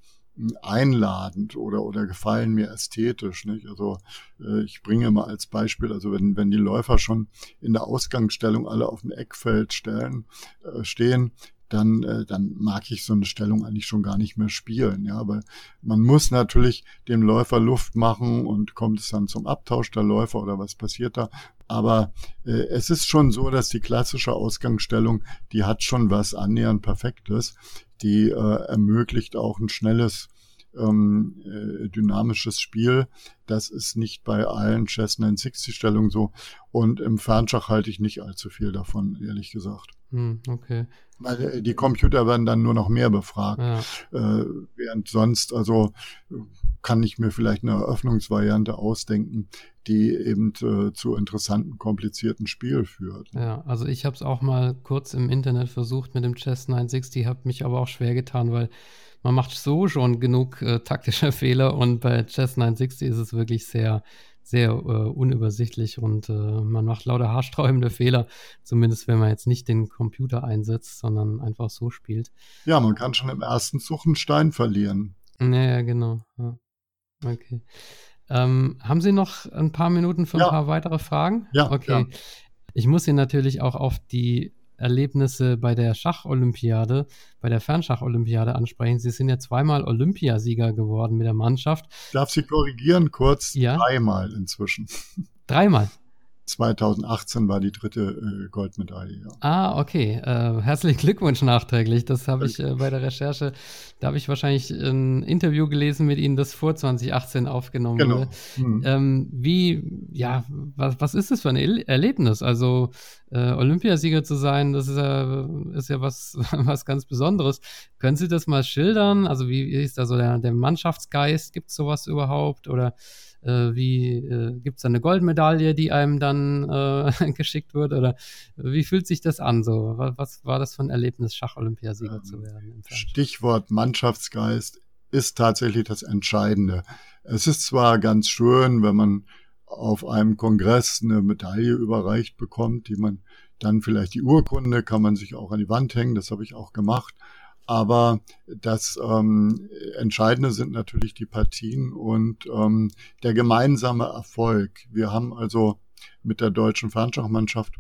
einladend oder, oder gefallen mir ästhetisch. Nicht? Also äh, ich bringe mal als Beispiel, also wenn, wenn die Läufer schon in der Ausgangsstellung alle auf dem Eckfeld stellen, äh, stehen, dann, äh, dann mag ich so eine Stellung eigentlich schon gar nicht mehr spielen. Ja, aber man muss natürlich dem Läufer Luft machen und kommt es dann zum Abtausch der Läufer oder was passiert da? Aber äh, es ist schon so, dass die klassische Ausgangsstellung, die hat schon was annähernd Perfektes. Die äh, ermöglicht auch ein schnelles ähm, äh, dynamisches Spiel. Das ist nicht bei allen Chess 960 Stellungen so. Und im Fernschach halte ich nicht allzu viel davon, ehrlich gesagt. Hm, okay. Weil äh, die Computer werden dann nur noch mehr befragt. Ja. Äh, während sonst, also kann ich mir vielleicht eine Eröffnungsvariante ausdenken, die eben äh, zu interessanten, komplizierten Spiel führt. Ja, also ich habe es auch mal kurz im Internet versucht mit dem Chess 960, habe mich aber auch schwer getan, weil man macht so schon genug äh, taktische Fehler und bei Chess 960 ist es wirklich sehr, sehr äh, unübersichtlich und äh, man macht lauter haarsträubende Fehler, zumindest wenn man jetzt nicht den Computer einsetzt, sondern einfach so spielt. Ja, man kann schon im ersten Zug einen Stein verlieren. Ja, genau. Ja. Okay. Ähm, haben Sie noch ein paar Minuten für ein ja. paar weitere Fragen? Ja. Okay. Ja. Ich muss Sie natürlich auch auf die Erlebnisse bei der Schacholympiade, bei der Fernschacholympiade ansprechen. Sie sind ja zweimal Olympiasieger geworden mit der Mannschaft. Darf Sie korrigieren kurz? Ja? Dreimal inzwischen. Dreimal. 2018 war die dritte äh, Goldmedaille. Ja. Ah, okay. Äh, herzlichen Glückwunsch nachträglich. Das habe ich äh, bei der Recherche, da habe ich wahrscheinlich ein Interview gelesen mit Ihnen, das vor 2018 aufgenommen genau. wurde. Hm. Ähm, wie, ja, was, was ist das für ein Erlebnis? Also äh, Olympiasieger zu sein, das ist ja, ist ja was, was ganz Besonderes. Können Sie das mal schildern? Also wie ist da so der, der Mannschaftsgeist? Gibt es sowas überhaupt? Oder äh, wie äh, gibt es eine Goldmedaille, die einem dann äh, geschickt wird? Oder wie fühlt sich das an? So, was, was war das für ein Erlebnis, Schacholympiasieger ähm, zu werden? Stichwort Mannschaftsgeist ist tatsächlich das Entscheidende. Es ist zwar ganz schön, wenn man auf einem Kongress eine Medaille überreicht bekommt, die man dann vielleicht die Urkunde kann man sich auch an die Wand hängen, das habe ich auch gemacht. Aber das ähm, Entscheidende sind natürlich die Partien und ähm, der gemeinsame Erfolg. Wir haben also mit der deutschen Fernschachmannschaft,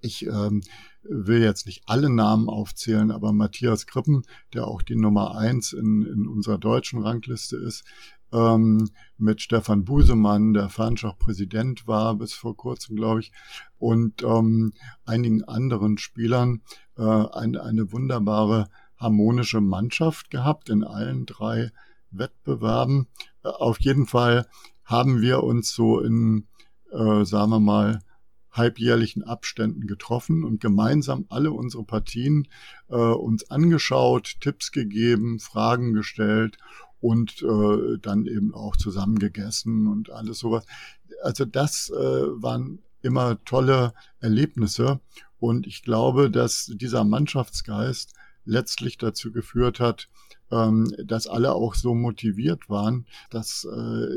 ich ähm, will jetzt nicht alle Namen aufzählen, aber Matthias Krippen, der auch die Nummer eins in, in unserer deutschen Rangliste ist, ähm, mit Stefan Busemann, der Fernschachpräsident war bis vor kurzem, glaube ich, und ähm, einigen anderen Spielern äh, eine, eine wunderbare harmonische Mannschaft gehabt in allen drei Wettbewerben. Äh, auf jeden Fall haben wir uns so in, äh, sagen wir mal, halbjährlichen Abständen getroffen und gemeinsam alle unsere Partien äh, uns angeschaut, Tipps gegeben, Fragen gestellt und äh, dann eben auch zusammen gegessen und alles sowas. Also das äh, waren immer tolle Erlebnisse und ich glaube, dass dieser Mannschaftsgeist letztlich dazu geführt hat, ähm, dass alle auch so motiviert waren, dass äh,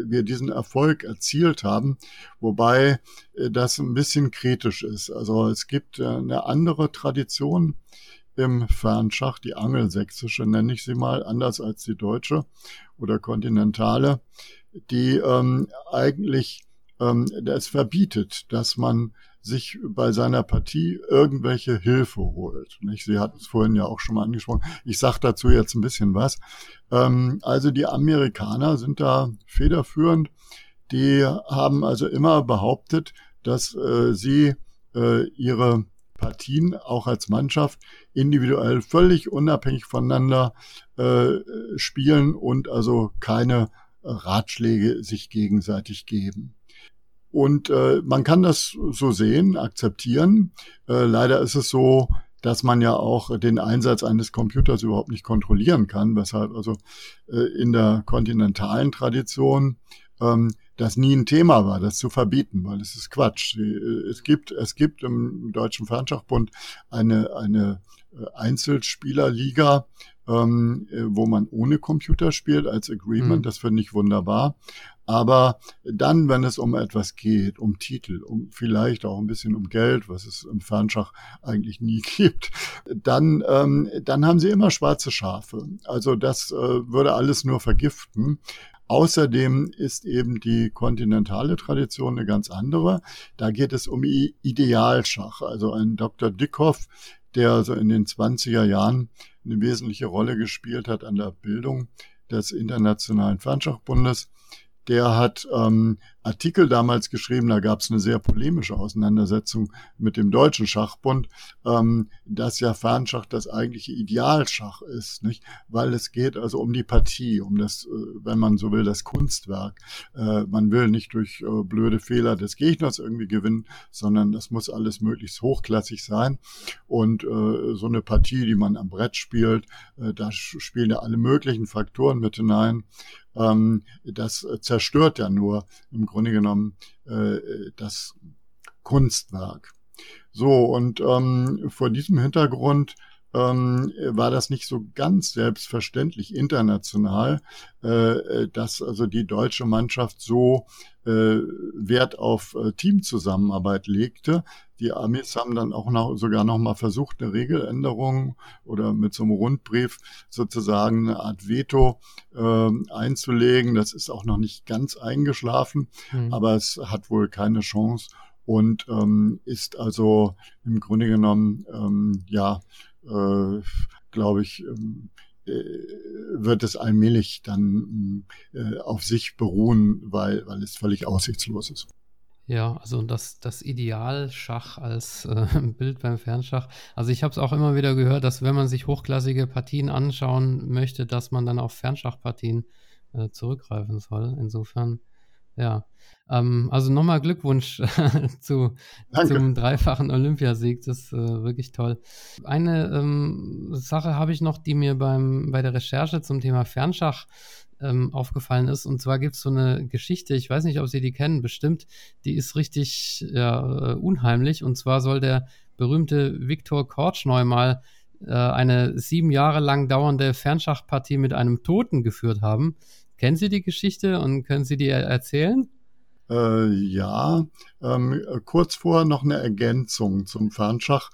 wir diesen Erfolg erzielt haben, wobei äh, das ein bisschen kritisch ist. Also es gibt äh, eine andere Tradition im Fernschach, die angelsächsische nenne ich sie mal, anders als die deutsche oder kontinentale, die ähm, eigentlich ähm, das verbietet, dass man sich bei seiner Partie irgendwelche Hilfe holt. Nicht? Sie hat es vorhin ja auch schon mal angesprochen. Ich sage dazu jetzt ein bisschen was. Ähm, also die Amerikaner sind da federführend. Die haben also immer behauptet, dass äh, sie äh, ihre Partien auch als Mannschaft individuell völlig unabhängig voneinander äh, spielen und also keine Ratschläge sich gegenseitig geben. Und äh, man kann das so sehen, akzeptieren. Äh, leider ist es so, dass man ja auch den Einsatz eines Computers überhaupt nicht kontrollieren kann, weshalb also äh, in der kontinentalen Tradition ähm, das nie ein Thema war, das zu verbieten, weil es ist Quatsch. Es gibt, es gibt im Deutschen Fernschachbund eine, eine äh, Einzelspielerliga, ähm, äh, wo man ohne Computer spielt als Agreement. Mhm. Das finde ich wunderbar. Aber dann, wenn es um etwas geht, um Titel, um vielleicht auch ein bisschen um Geld, was es im Fernschach eigentlich nie gibt, dann, ähm, dann haben sie immer schwarze Schafe. Also das äh, würde alles nur vergiften. Außerdem ist eben die kontinentale Tradition eine ganz andere. Da geht es um Idealschach. Also ein Dr. Dickhoff, der also in den 20er Jahren eine wesentliche Rolle gespielt hat an der Bildung des Internationalen Fernschachbundes, der hat ähm, Artikel damals geschrieben, da gab es eine sehr polemische Auseinandersetzung mit dem Deutschen Schachbund, ähm, dass ja Fernschach das eigentliche Idealschach ist, nicht? Weil es geht also um die Partie, um das, äh, wenn man so will, das Kunstwerk. Äh, man will nicht durch äh, blöde Fehler des Gegners irgendwie gewinnen, sondern das muss alles möglichst hochklassig sein. Und äh, so eine Partie, die man am Brett spielt, äh, da spielen ja alle möglichen Faktoren mit hinein ähm, das zerstört ja nur im Grunde genommen äh, das Kunstwerk. So, und ähm, vor diesem Hintergrund ähm, war das nicht so ganz selbstverständlich international, äh, dass also die deutsche Mannschaft so äh, Wert auf äh, Teamzusammenarbeit legte. Die Amis haben dann auch noch, sogar noch mal versucht, eine Regeländerung oder mit so einem Rundbrief sozusagen eine Art Veto äh, einzulegen. Das ist auch noch nicht ganz eingeschlafen, mhm. aber es hat wohl keine Chance und ähm, ist also im Grunde genommen ähm, ja äh, glaube ich, ähm, äh, wird es allmählich dann äh, auf sich beruhen, weil, weil es völlig aussichtslos ist. Ja, also das, das Idealschach als äh, Bild beim Fernschach. Also ich habe es auch immer wieder gehört, dass wenn man sich hochklassige Partien anschauen möchte, dass man dann auf Fernschachpartien äh, zurückgreifen soll. Insofern ja. Ähm, also nochmal Glückwunsch zu, zum dreifachen Olympiasieg. Das ist äh, wirklich toll. Eine ähm, Sache habe ich noch, die mir beim, bei der Recherche zum Thema Fernschach ähm, aufgefallen ist. Und zwar gibt es so eine Geschichte, ich weiß nicht, ob Sie die kennen, bestimmt, die ist richtig ja, äh, unheimlich. Und zwar soll der berühmte Viktor Kortschneu mal äh, eine sieben Jahre lang dauernde Fernschachpartie mit einem Toten geführt haben. Kennen Sie die Geschichte und können Sie die erzählen? Äh, ja, ähm, kurz vorher noch eine Ergänzung zum Fernschach.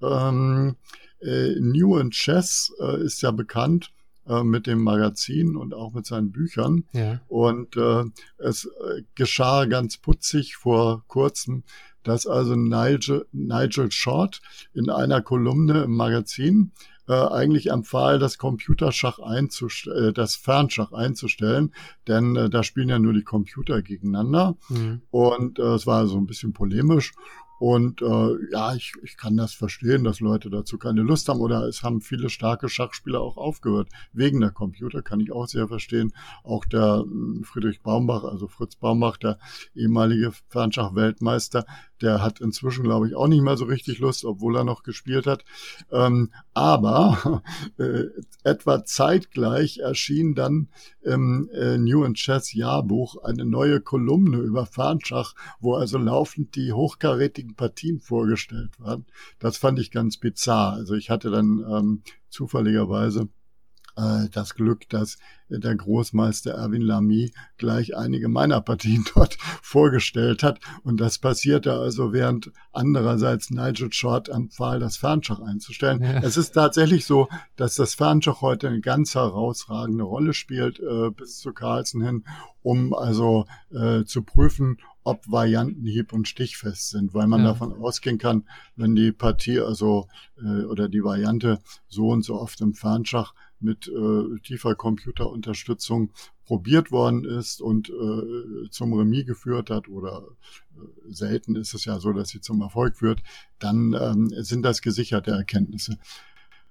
Ähm, äh, New and Chess äh, ist ja bekannt äh, mit dem Magazin und auch mit seinen Büchern. Ja. Und äh, es äh, geschah ganz putzig vor kurzem, dass also Nigel, Nigel Short in einer Kolumne im Magazin äh, eigentlich empfahl, das Computerschach einzustellen, das Fernschach einzustellen, denn äh, da spielen ja nur die Computer gegeneinander. Mhm. Und äh, es war so ein bisschen polemisch. Und äh, ja, ich, ich kann das verstehen, dass Leute dazu keine Lust haben. Oder es haben viele starke Schachspieler auch aufgehört. Wegen der Computer kann ich auch sehr verstehen. Auch der hm, Friedrich Baumbach, also Fritz Baumbach, der ehemalige Fernschach-Weltmeister, der hat inzwischen, glaube ich, auch nicht mehr so richtig Lust, obwohl er noch gespielt hat. Ähm, aber äh, etwa zeitgleich erschien dann im äh, New and Chess Jahrbuch eine neue Kolumne über Fernschach, wo also laufend die hochkarätigen Partien vorgestellt waren. Das fand ich ganz bizarr. Also ich hatte dann ähm, zufälligerweise äh, das Glück, dass der Großmeister Erwin Lamy gleich einige meiner Partien dort vorgestellt hat. Und das passierte also, während andererseits Nigel Short empfahl, das Fernschach einzustellen. Ja. Es ist tatsächlich so, dass das Fernschach heute eine ganz herausragende Rolle spielt, äh, bis zu Carlsen hin, um also äh, zu prüfen, ob Varianten hieb- und stichfest sind, weil man ja. davon ausgehen kann, wenn die Partie also äh, oder die Variante so und so oft im Fernschach mit äh, tiefer Computerunterstützung probiert worden ist und äh, zum Remis geführt hat oder äh, selten ist es ja so, dass sie zum Erfolg führt, dann ähm, sind das gesicherte Erkenntnisse.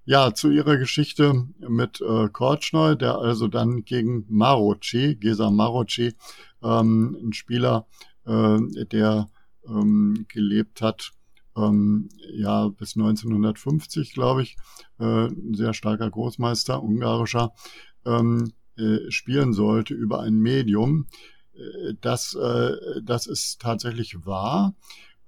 Ja, zu ihrer Geschichte mit äh, Korchnoi, der also dann gegen Marochi, Gesa Marochi, ähm, ein Spieler, äh, der ähm, gelebt hat ähm, ja bis 1950, glaube ich, äh, ein sehr starker Großmeister, ungarischer, ähm, äh, spielen sollte über ein Medium. das, äh, das ist tatsächlich wahr.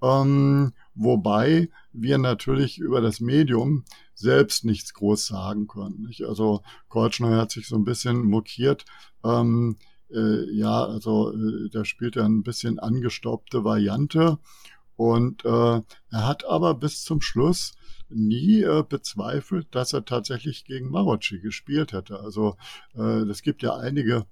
Ähm, wobei wir natürlich über das Medium selbst nichts groß sagen können. Nicht? Also Kortschneuer hat sich so ein bisschen mokiert. Ähm, äh, ja, also äh, da spielt er ein bisschen angestaubte Variante. Und äh, er hat aber bis zum Schluss nie äh, bezweifelt, dass er tatsächlich gegen Marocci gespielt hätte. Also äh, es gibt ja einige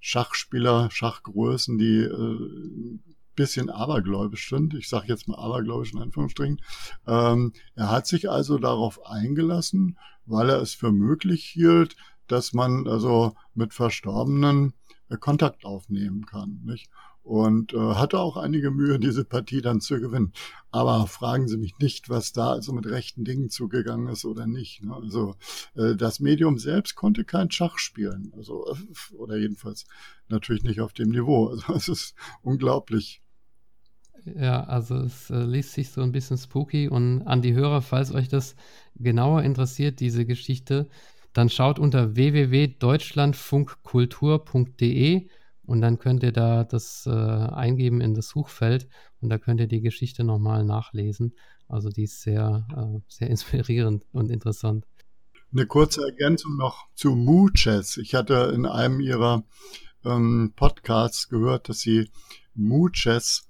Schachspieler, Schachgrößen, die äh, bisschen abergläubisch sind. Ich sage jetzt mal abergläubisch in Anführungsstrichen. Ähm, er hat sich also darauf eingelassen, weil er es für möglich hielt, dass man also mit Verstorbenen äh, Kontakt aufnehmen kann. Nicht? Und äh, hatte auch einige Mühe, diese Partie dann zu gewinnen. Aber fragen Sie mich nicht, was da also mit rechten Dingen zugegangen ist oder nicht. Ne? Also äh, das Medium selbst konnte kein Schach spielen, also äh, oder jedenfalls natürlich nicht auf dem Niveau. Also es ist unglaublich. Ja, also es äh, liest sich so ein bisschen spooky und an die Hörer, falls euch das genauer interessiert, diese Geschichte, dann schaut unter www.deutschlandfunkkultur.de und dann könnt ihr da das äh, eingeben in das Suchfeld und da könnt ihr die Geschichte nochmal nachlesen. Also die ist sehr, äh, sehr inspirierend und interessant. Eine kurze Ergänzung noch zu Moo Chess. Ich hatte in einem ihrer ähm, Podcasts gehört, dass sie Moo Chess,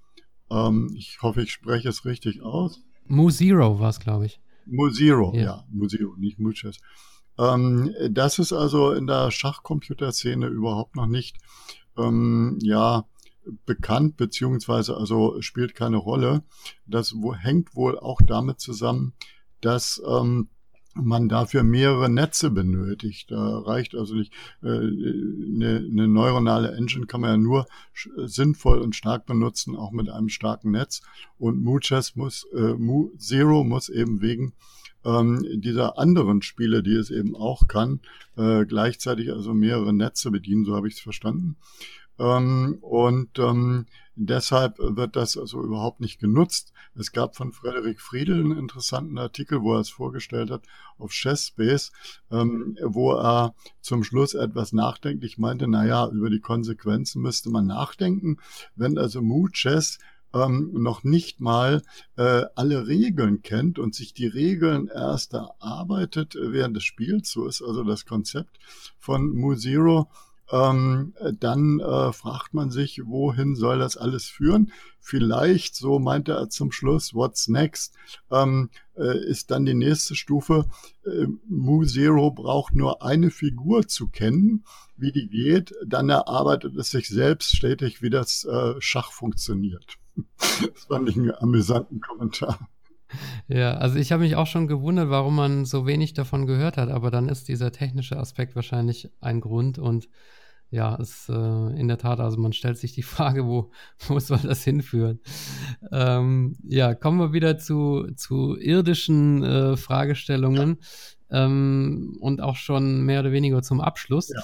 ähm, ich hoffe, ich spreche es richtig aus. Moo Zero war es, glaube ich. Moo Zero, ja, ja Moo Zero, nicht Moo Chess. Ähm, das ist also in der Schachcomputerszene überhaupt noch nicht ähm, ja bekannt, beziehungsweise also spielt keine Rolle. Das hängt wohl auch damit zusammen, dass ähm, man dafür mehrere Netze benötigt. Da reicht also nicht äh, eine, eine neuronale Engine kann man ja nur sinnvoll und stark benutzen, auch mit einem starken Netz. Und MooChess muss, äh, Moo Zero muss eben wegen ähm, dieser anderen Spiele, die es eben auch kann, äh, gleichzeitig also mehrere Netze bedienen, so habe ich es verstanden. Ähm, und ähm, deshalb wird das also überhaupt nicht genutzt. Es gab von Frederik Friedel einen interessanten Artikel, wo er es vorgestellt hat auf Chess ähm, wo er zum Schluss etwas nachdenklich meinte, naja, über die Konsequenzen müsste man nachdenken. Wenn also Mood Chess ähm, noch nicht mal äh, alle Regeln kennt und sich die Regeln erst erarbeitet während des Spiels, so ist also das Konzept von Mu Zero, ähm, dann äh, fragt man sich, wohin soll das alles führen? Vielleicht, so meinte er zum Schluss, what's next, ähm, äh, ist dann die nächste Stufe. Äh, Mu Zero braucht nur eine Figur zu kennen, wie die geht, dann erarbeitet es sich selbst stetig, wie das äh, Schach funktioniert. Das fand ich einen amüsanten Kommentar. Ja, also ich habe mich auch schon gewundert, warum man so wenig davon gehört hat, aber dann ist dieser technische Aspekt wahrscheinlich ein Grund und ja, ist äh, in der Tat, also man stellt sich die Frage, wo, wo soll das hinführen? Ähm, ja, kommen wir wieder zu, zu irdischen äh, Fragestellungen ja. ähm, und auch schon mehr oder weniger zum Abschluss. Ja.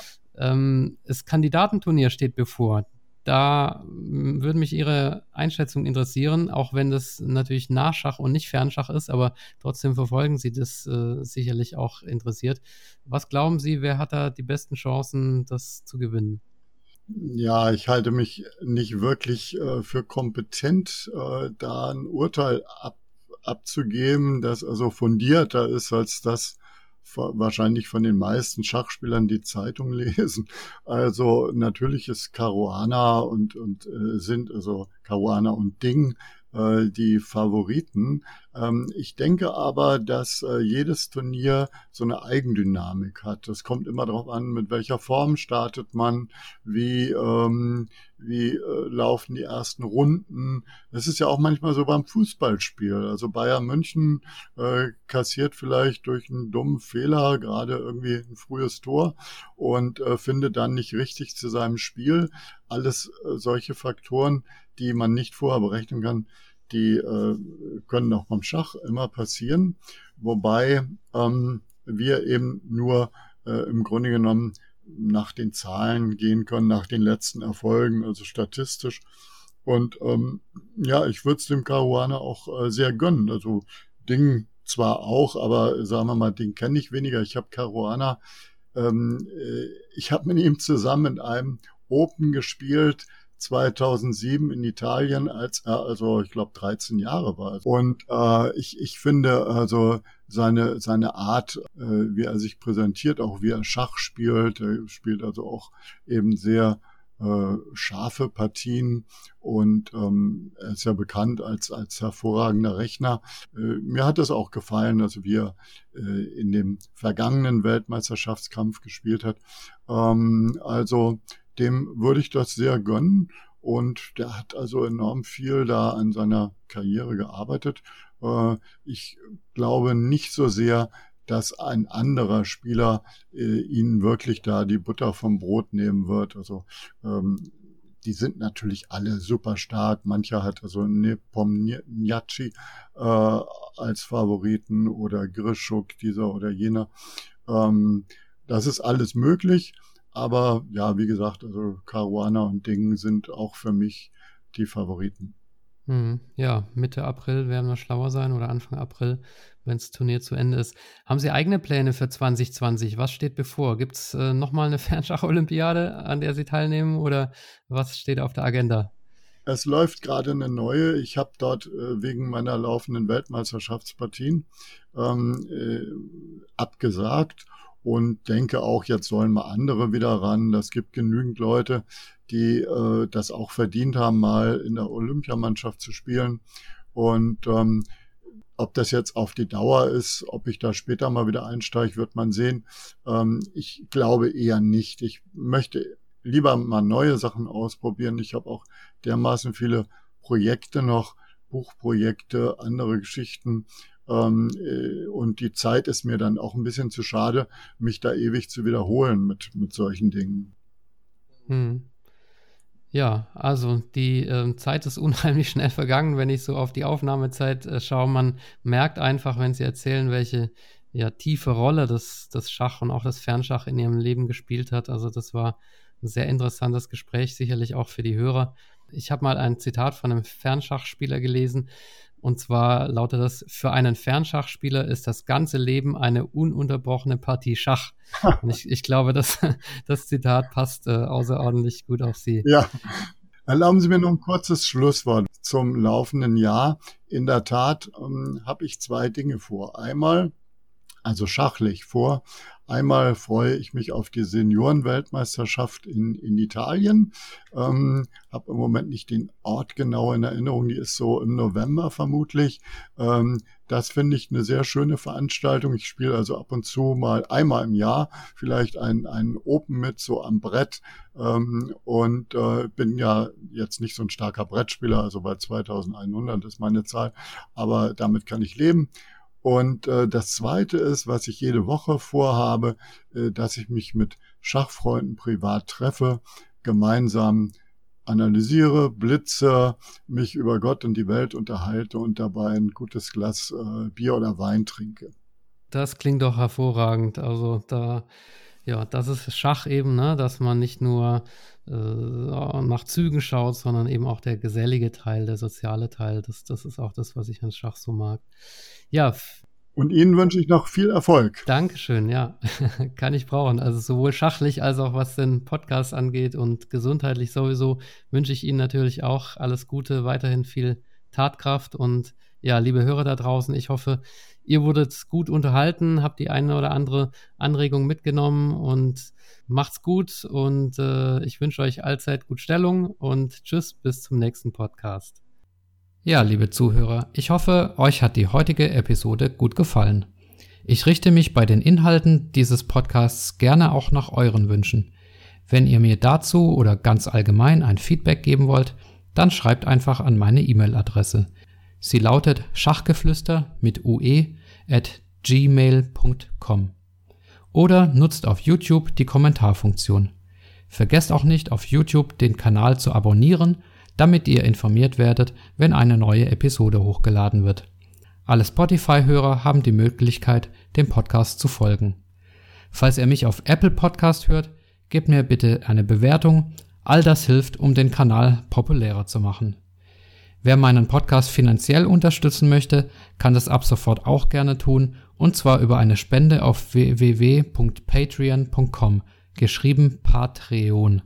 Ähm, das Kandidatenturnier steht bevor. Da hm, würde mich Ihre Einschätzung interessieren, auch wenn das natürlich Nachschach und nicht Fernschach ist, aber trotzdem verfolgen Sie das äh, sicherlich auch interessiert. Was glauben Sie, wer hat da die besten Chancen, das zu gewinnen? Ja, ich halte mich nicht wirklich äh, für kompetent, äh, da ein Urteil ab, abzugeben, das also fundierter ist als das, wahrscheinlich von den meisten Schachspielern die Zeitung lesen. Also natürlich ist Caruana und, und äh, sind also Caruana und Ding äh, die Favoriten. Ähm, ich denke aber, dass äh, jedes Turnier so eine Eigendynamik hat. Es kommt immer darauf an, mit welcher Form startet man, wie, ähm, wie äh, laufen die ersten Runden. Das ist ja auch manchmal so beim Fußballspiel. Also Bayern München kassiert vielleicht durch einen dummen Fehler gerade irgendwie ein frühes Tor und findet dann nicht richtig zu seinem Spiel. Alles solche Faktoren, die man nicht vorher berechnen kann, die äh, können auch beim Schach immer passieren, wobei ähm, wir eben nur äh, im Grunde genommen nach den Zahlen gehen können, nach den letzten Erfolgen, also statistisch. Und ähm, ja, ich würde es dem Caruana auch äh, sehr gönnen. Also Ding zwar auch, aber sagen wir mal, den kenne ich weniger. Ich habe Caruana, ähm, äh, ich habe mit ihm zusammen in einem Open gespielt, 2007 in Italien, als er also, ich glaube, 13 Jahre war. Und äh, ich, ich finde also seine, seine Art, äh, wie er sich präsentiert, auch wie er Schach spielt, er spielt also auch eben sehr äh, scharfe Partien und ähm, er ist ja bekannt als, als hervorragender Rechner. Äh, mir hat das auch gefallen, also wie er äh, in dem vergangenen Weltmeisterschaftskampf gespielt hat. Ähm, also dem würde ich das sehr gönnen. Und der hat also enorm viel da an seiner Karriere gearbeitet. Äh, ich glaube nicht so sehr, dass ein anderer Spieler äh, ihnen wirklich da die Butter vom Brot nehmen wird. Also ähm, die sind natürlich alle super stark. Mancher hat also Nepomniachtchi äh, als Favoriten oder Grischuk, dieser oder jener. Ähm, das ist alles möglich. Aber ja, wie gesagt, also Caruana und Ding sind auch für mich die Favoriten. Hm, ja, Mitte April werden wir schlauer sein oder Anfang April, wenn das Turnier zu Ende ist. Haben Sie eigene Pläne für 2020? Was steht bevor? Gibt es äh, nochmal eine Fernschach-Olympiade, an der Sie teilnehmen oder was steht auf der Agenda? Es läuft gerade eine neue. Ich habe dort äh, wegen meiner laufenden Weltmeisterschaftspartien ähm, äh, abgesagt und denke auch, jetzt sollen mal andere wieder ran. Das gibt genügend Leute, die äh, das auch verdient haben, mal in der Olympiamannschaft zu spielen. Und ähm, ob das jetzt auf die Dauer ist, ob ich da später mal wieder einsteige, wird man sehen. Ähm, ich glaube eher nicht. Ich möchte lieber mal neue Sachen ausprobieren. Ich habe auch dermaßen viele Projekte noch, Buchprojekte, andere Geschichten, und die Zeit ist mir dann auch ein bisschen zu schade, mich da ewig zu wiederholen mit, mit solchen Dingen. Hm. Ja, also die äh, Zeit ist unheimlich schnell vergangen, wenn ich so auf die Aufnahmezeit äh, schaue. Man merkt einfach, wenn Sie erzählen, welche ja, tiefe Rolle das, das Schach und auch das Fernschach in Ihrem Leben gespielt hat. Also das war ein sehr interessantes Gespräch, sicherlich auch für die Hörer. Ich habe mal ein Zitat von einem Fernschachspieler gelesen, und zwar lautet das, für einen Fernschachspieler ist das ganze Leben eine ununterbrochene Partie Schach. Und ich, ich glaube, dass das Zitat passt äh, außerordentlich gut auf Sie. Ja. Erlauben Sie mir noch ein kurzes Schlusswort zum laufenden Jahr. In der Tat ähm, habe ich zwei Dinge vor. Einmal, also schachlich vor, Einmal freue ich mich auf die Seniorenweltmeisterschaft in, in Italien. Ähm, habe im Moment nicht den Ort genau in Erinnerung. Die ist so im November vermutlich. Ähm, das finde ich eine sehr schöne Veranstaltung. Ich spiele also ab und zu mal einmal im Jahr vielleicht ein, ein Open mit so am Brett ähm, und äh, bin ja jetzt nicht so ein starker Brettspieler, also bei 2100 ist meine Zahl, aber damit kann ich leben. Und äh, das Zweite ist, was ich jede Woche vorhabe, äh, dass ich mich mit Schachfreunden privat treffe, gemeinsam analysiere, blitze, mich über Gott und die Welt unterhalte und dabei ein gutes Glas äh, Bier oder Wein trinke. Das klingt doch hervorragend. Also da, ja, das ist Schach eben, ne? dass man nicht nur äh, nach Zügen schaut, sondern eben auch der gesellige Teil, der soziale Teil. Das, das ist auch das, was ich an Schach so mag. Ja. Und Ihnen wünsche ich noch viel Erfolg. Dankeschön, ja. Kann ich brauchen. Also sowohl schachlich als auch was den Podcast angeht und gesundheitlich sowieso wünsche ich Ihnen natürlich auch alles Gute, weiterhin viel Tatkraft und ja, liebe Hörer da draußen, ich hoffe, ihr wurdet gut unterhalten, habt die eine oder andere Anregung mitgenommen und macht's gut und äh, ich wünsche euch allzeit gut Stellung und tschüss, bis zum nächsten Podcast. Ja, liebe Zuhörer, ich hoffe, euch hat die heutige Episode gut gefallen. Ich richte mich bei den Inhalten dieses Podcasts gerne auch nach euren Wünschen. Wenn ihr mir dazu oder ganz allgemein ein Feedback geben wollt, dann schreibt einfach an meine E-Mail-Adresse. Sie lautet schachgeflüster mit ue at gmail.com oder nutzt auf YouTube die Kommentarfunktion. Vergesst auch nicht auf YouTube den Kanal zu abonnieren damit ihr informiert werdet, wenn eine neue Episode hochgeladen wird. Alle Spotify-Hörer haben die Möglichkeit, dem Podcast zu folgen. Falls ihr mich auf Apple Podcast hört, gebt mir bitte eine Bewertung. All das hilft, um den Kanal populärer zu machen. Wer meinen Podcast finanziell unterstützen möchte, kann das ab sofort auch gerne tun, und zwar über eine Spende auf www.patreon.com, geschrieben Patreon.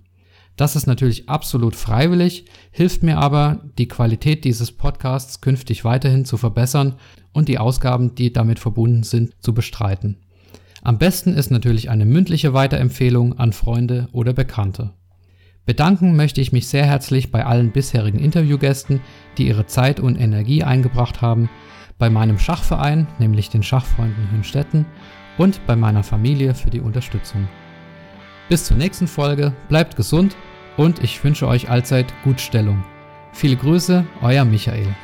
Das ist natürlich absolut freiwillig, hilft mir aber, die Qualität dieses Podcasts künftig weiterhin zu verbessern und die Ausgaben, die damit verbunden sind, zu bestreiten. Am besten ist natürlich eine mündliche Weiterempfehlung an Freunde oder Bekannte. Bedanken möchte ich mich sehr herzlich bei allen bisherigen Interviewgästen, die ihre Zeit und Energie eingebracht haben, bei meinem Schachverein, nämlich den Schachfreunden Hünstetten, und bei meiner Familie für die Unterstützung. Bis zur nächsten Folge, bleibt gesund und ich wünsche euch allzeit Gutstellung. Viele Grüße, euer Michael.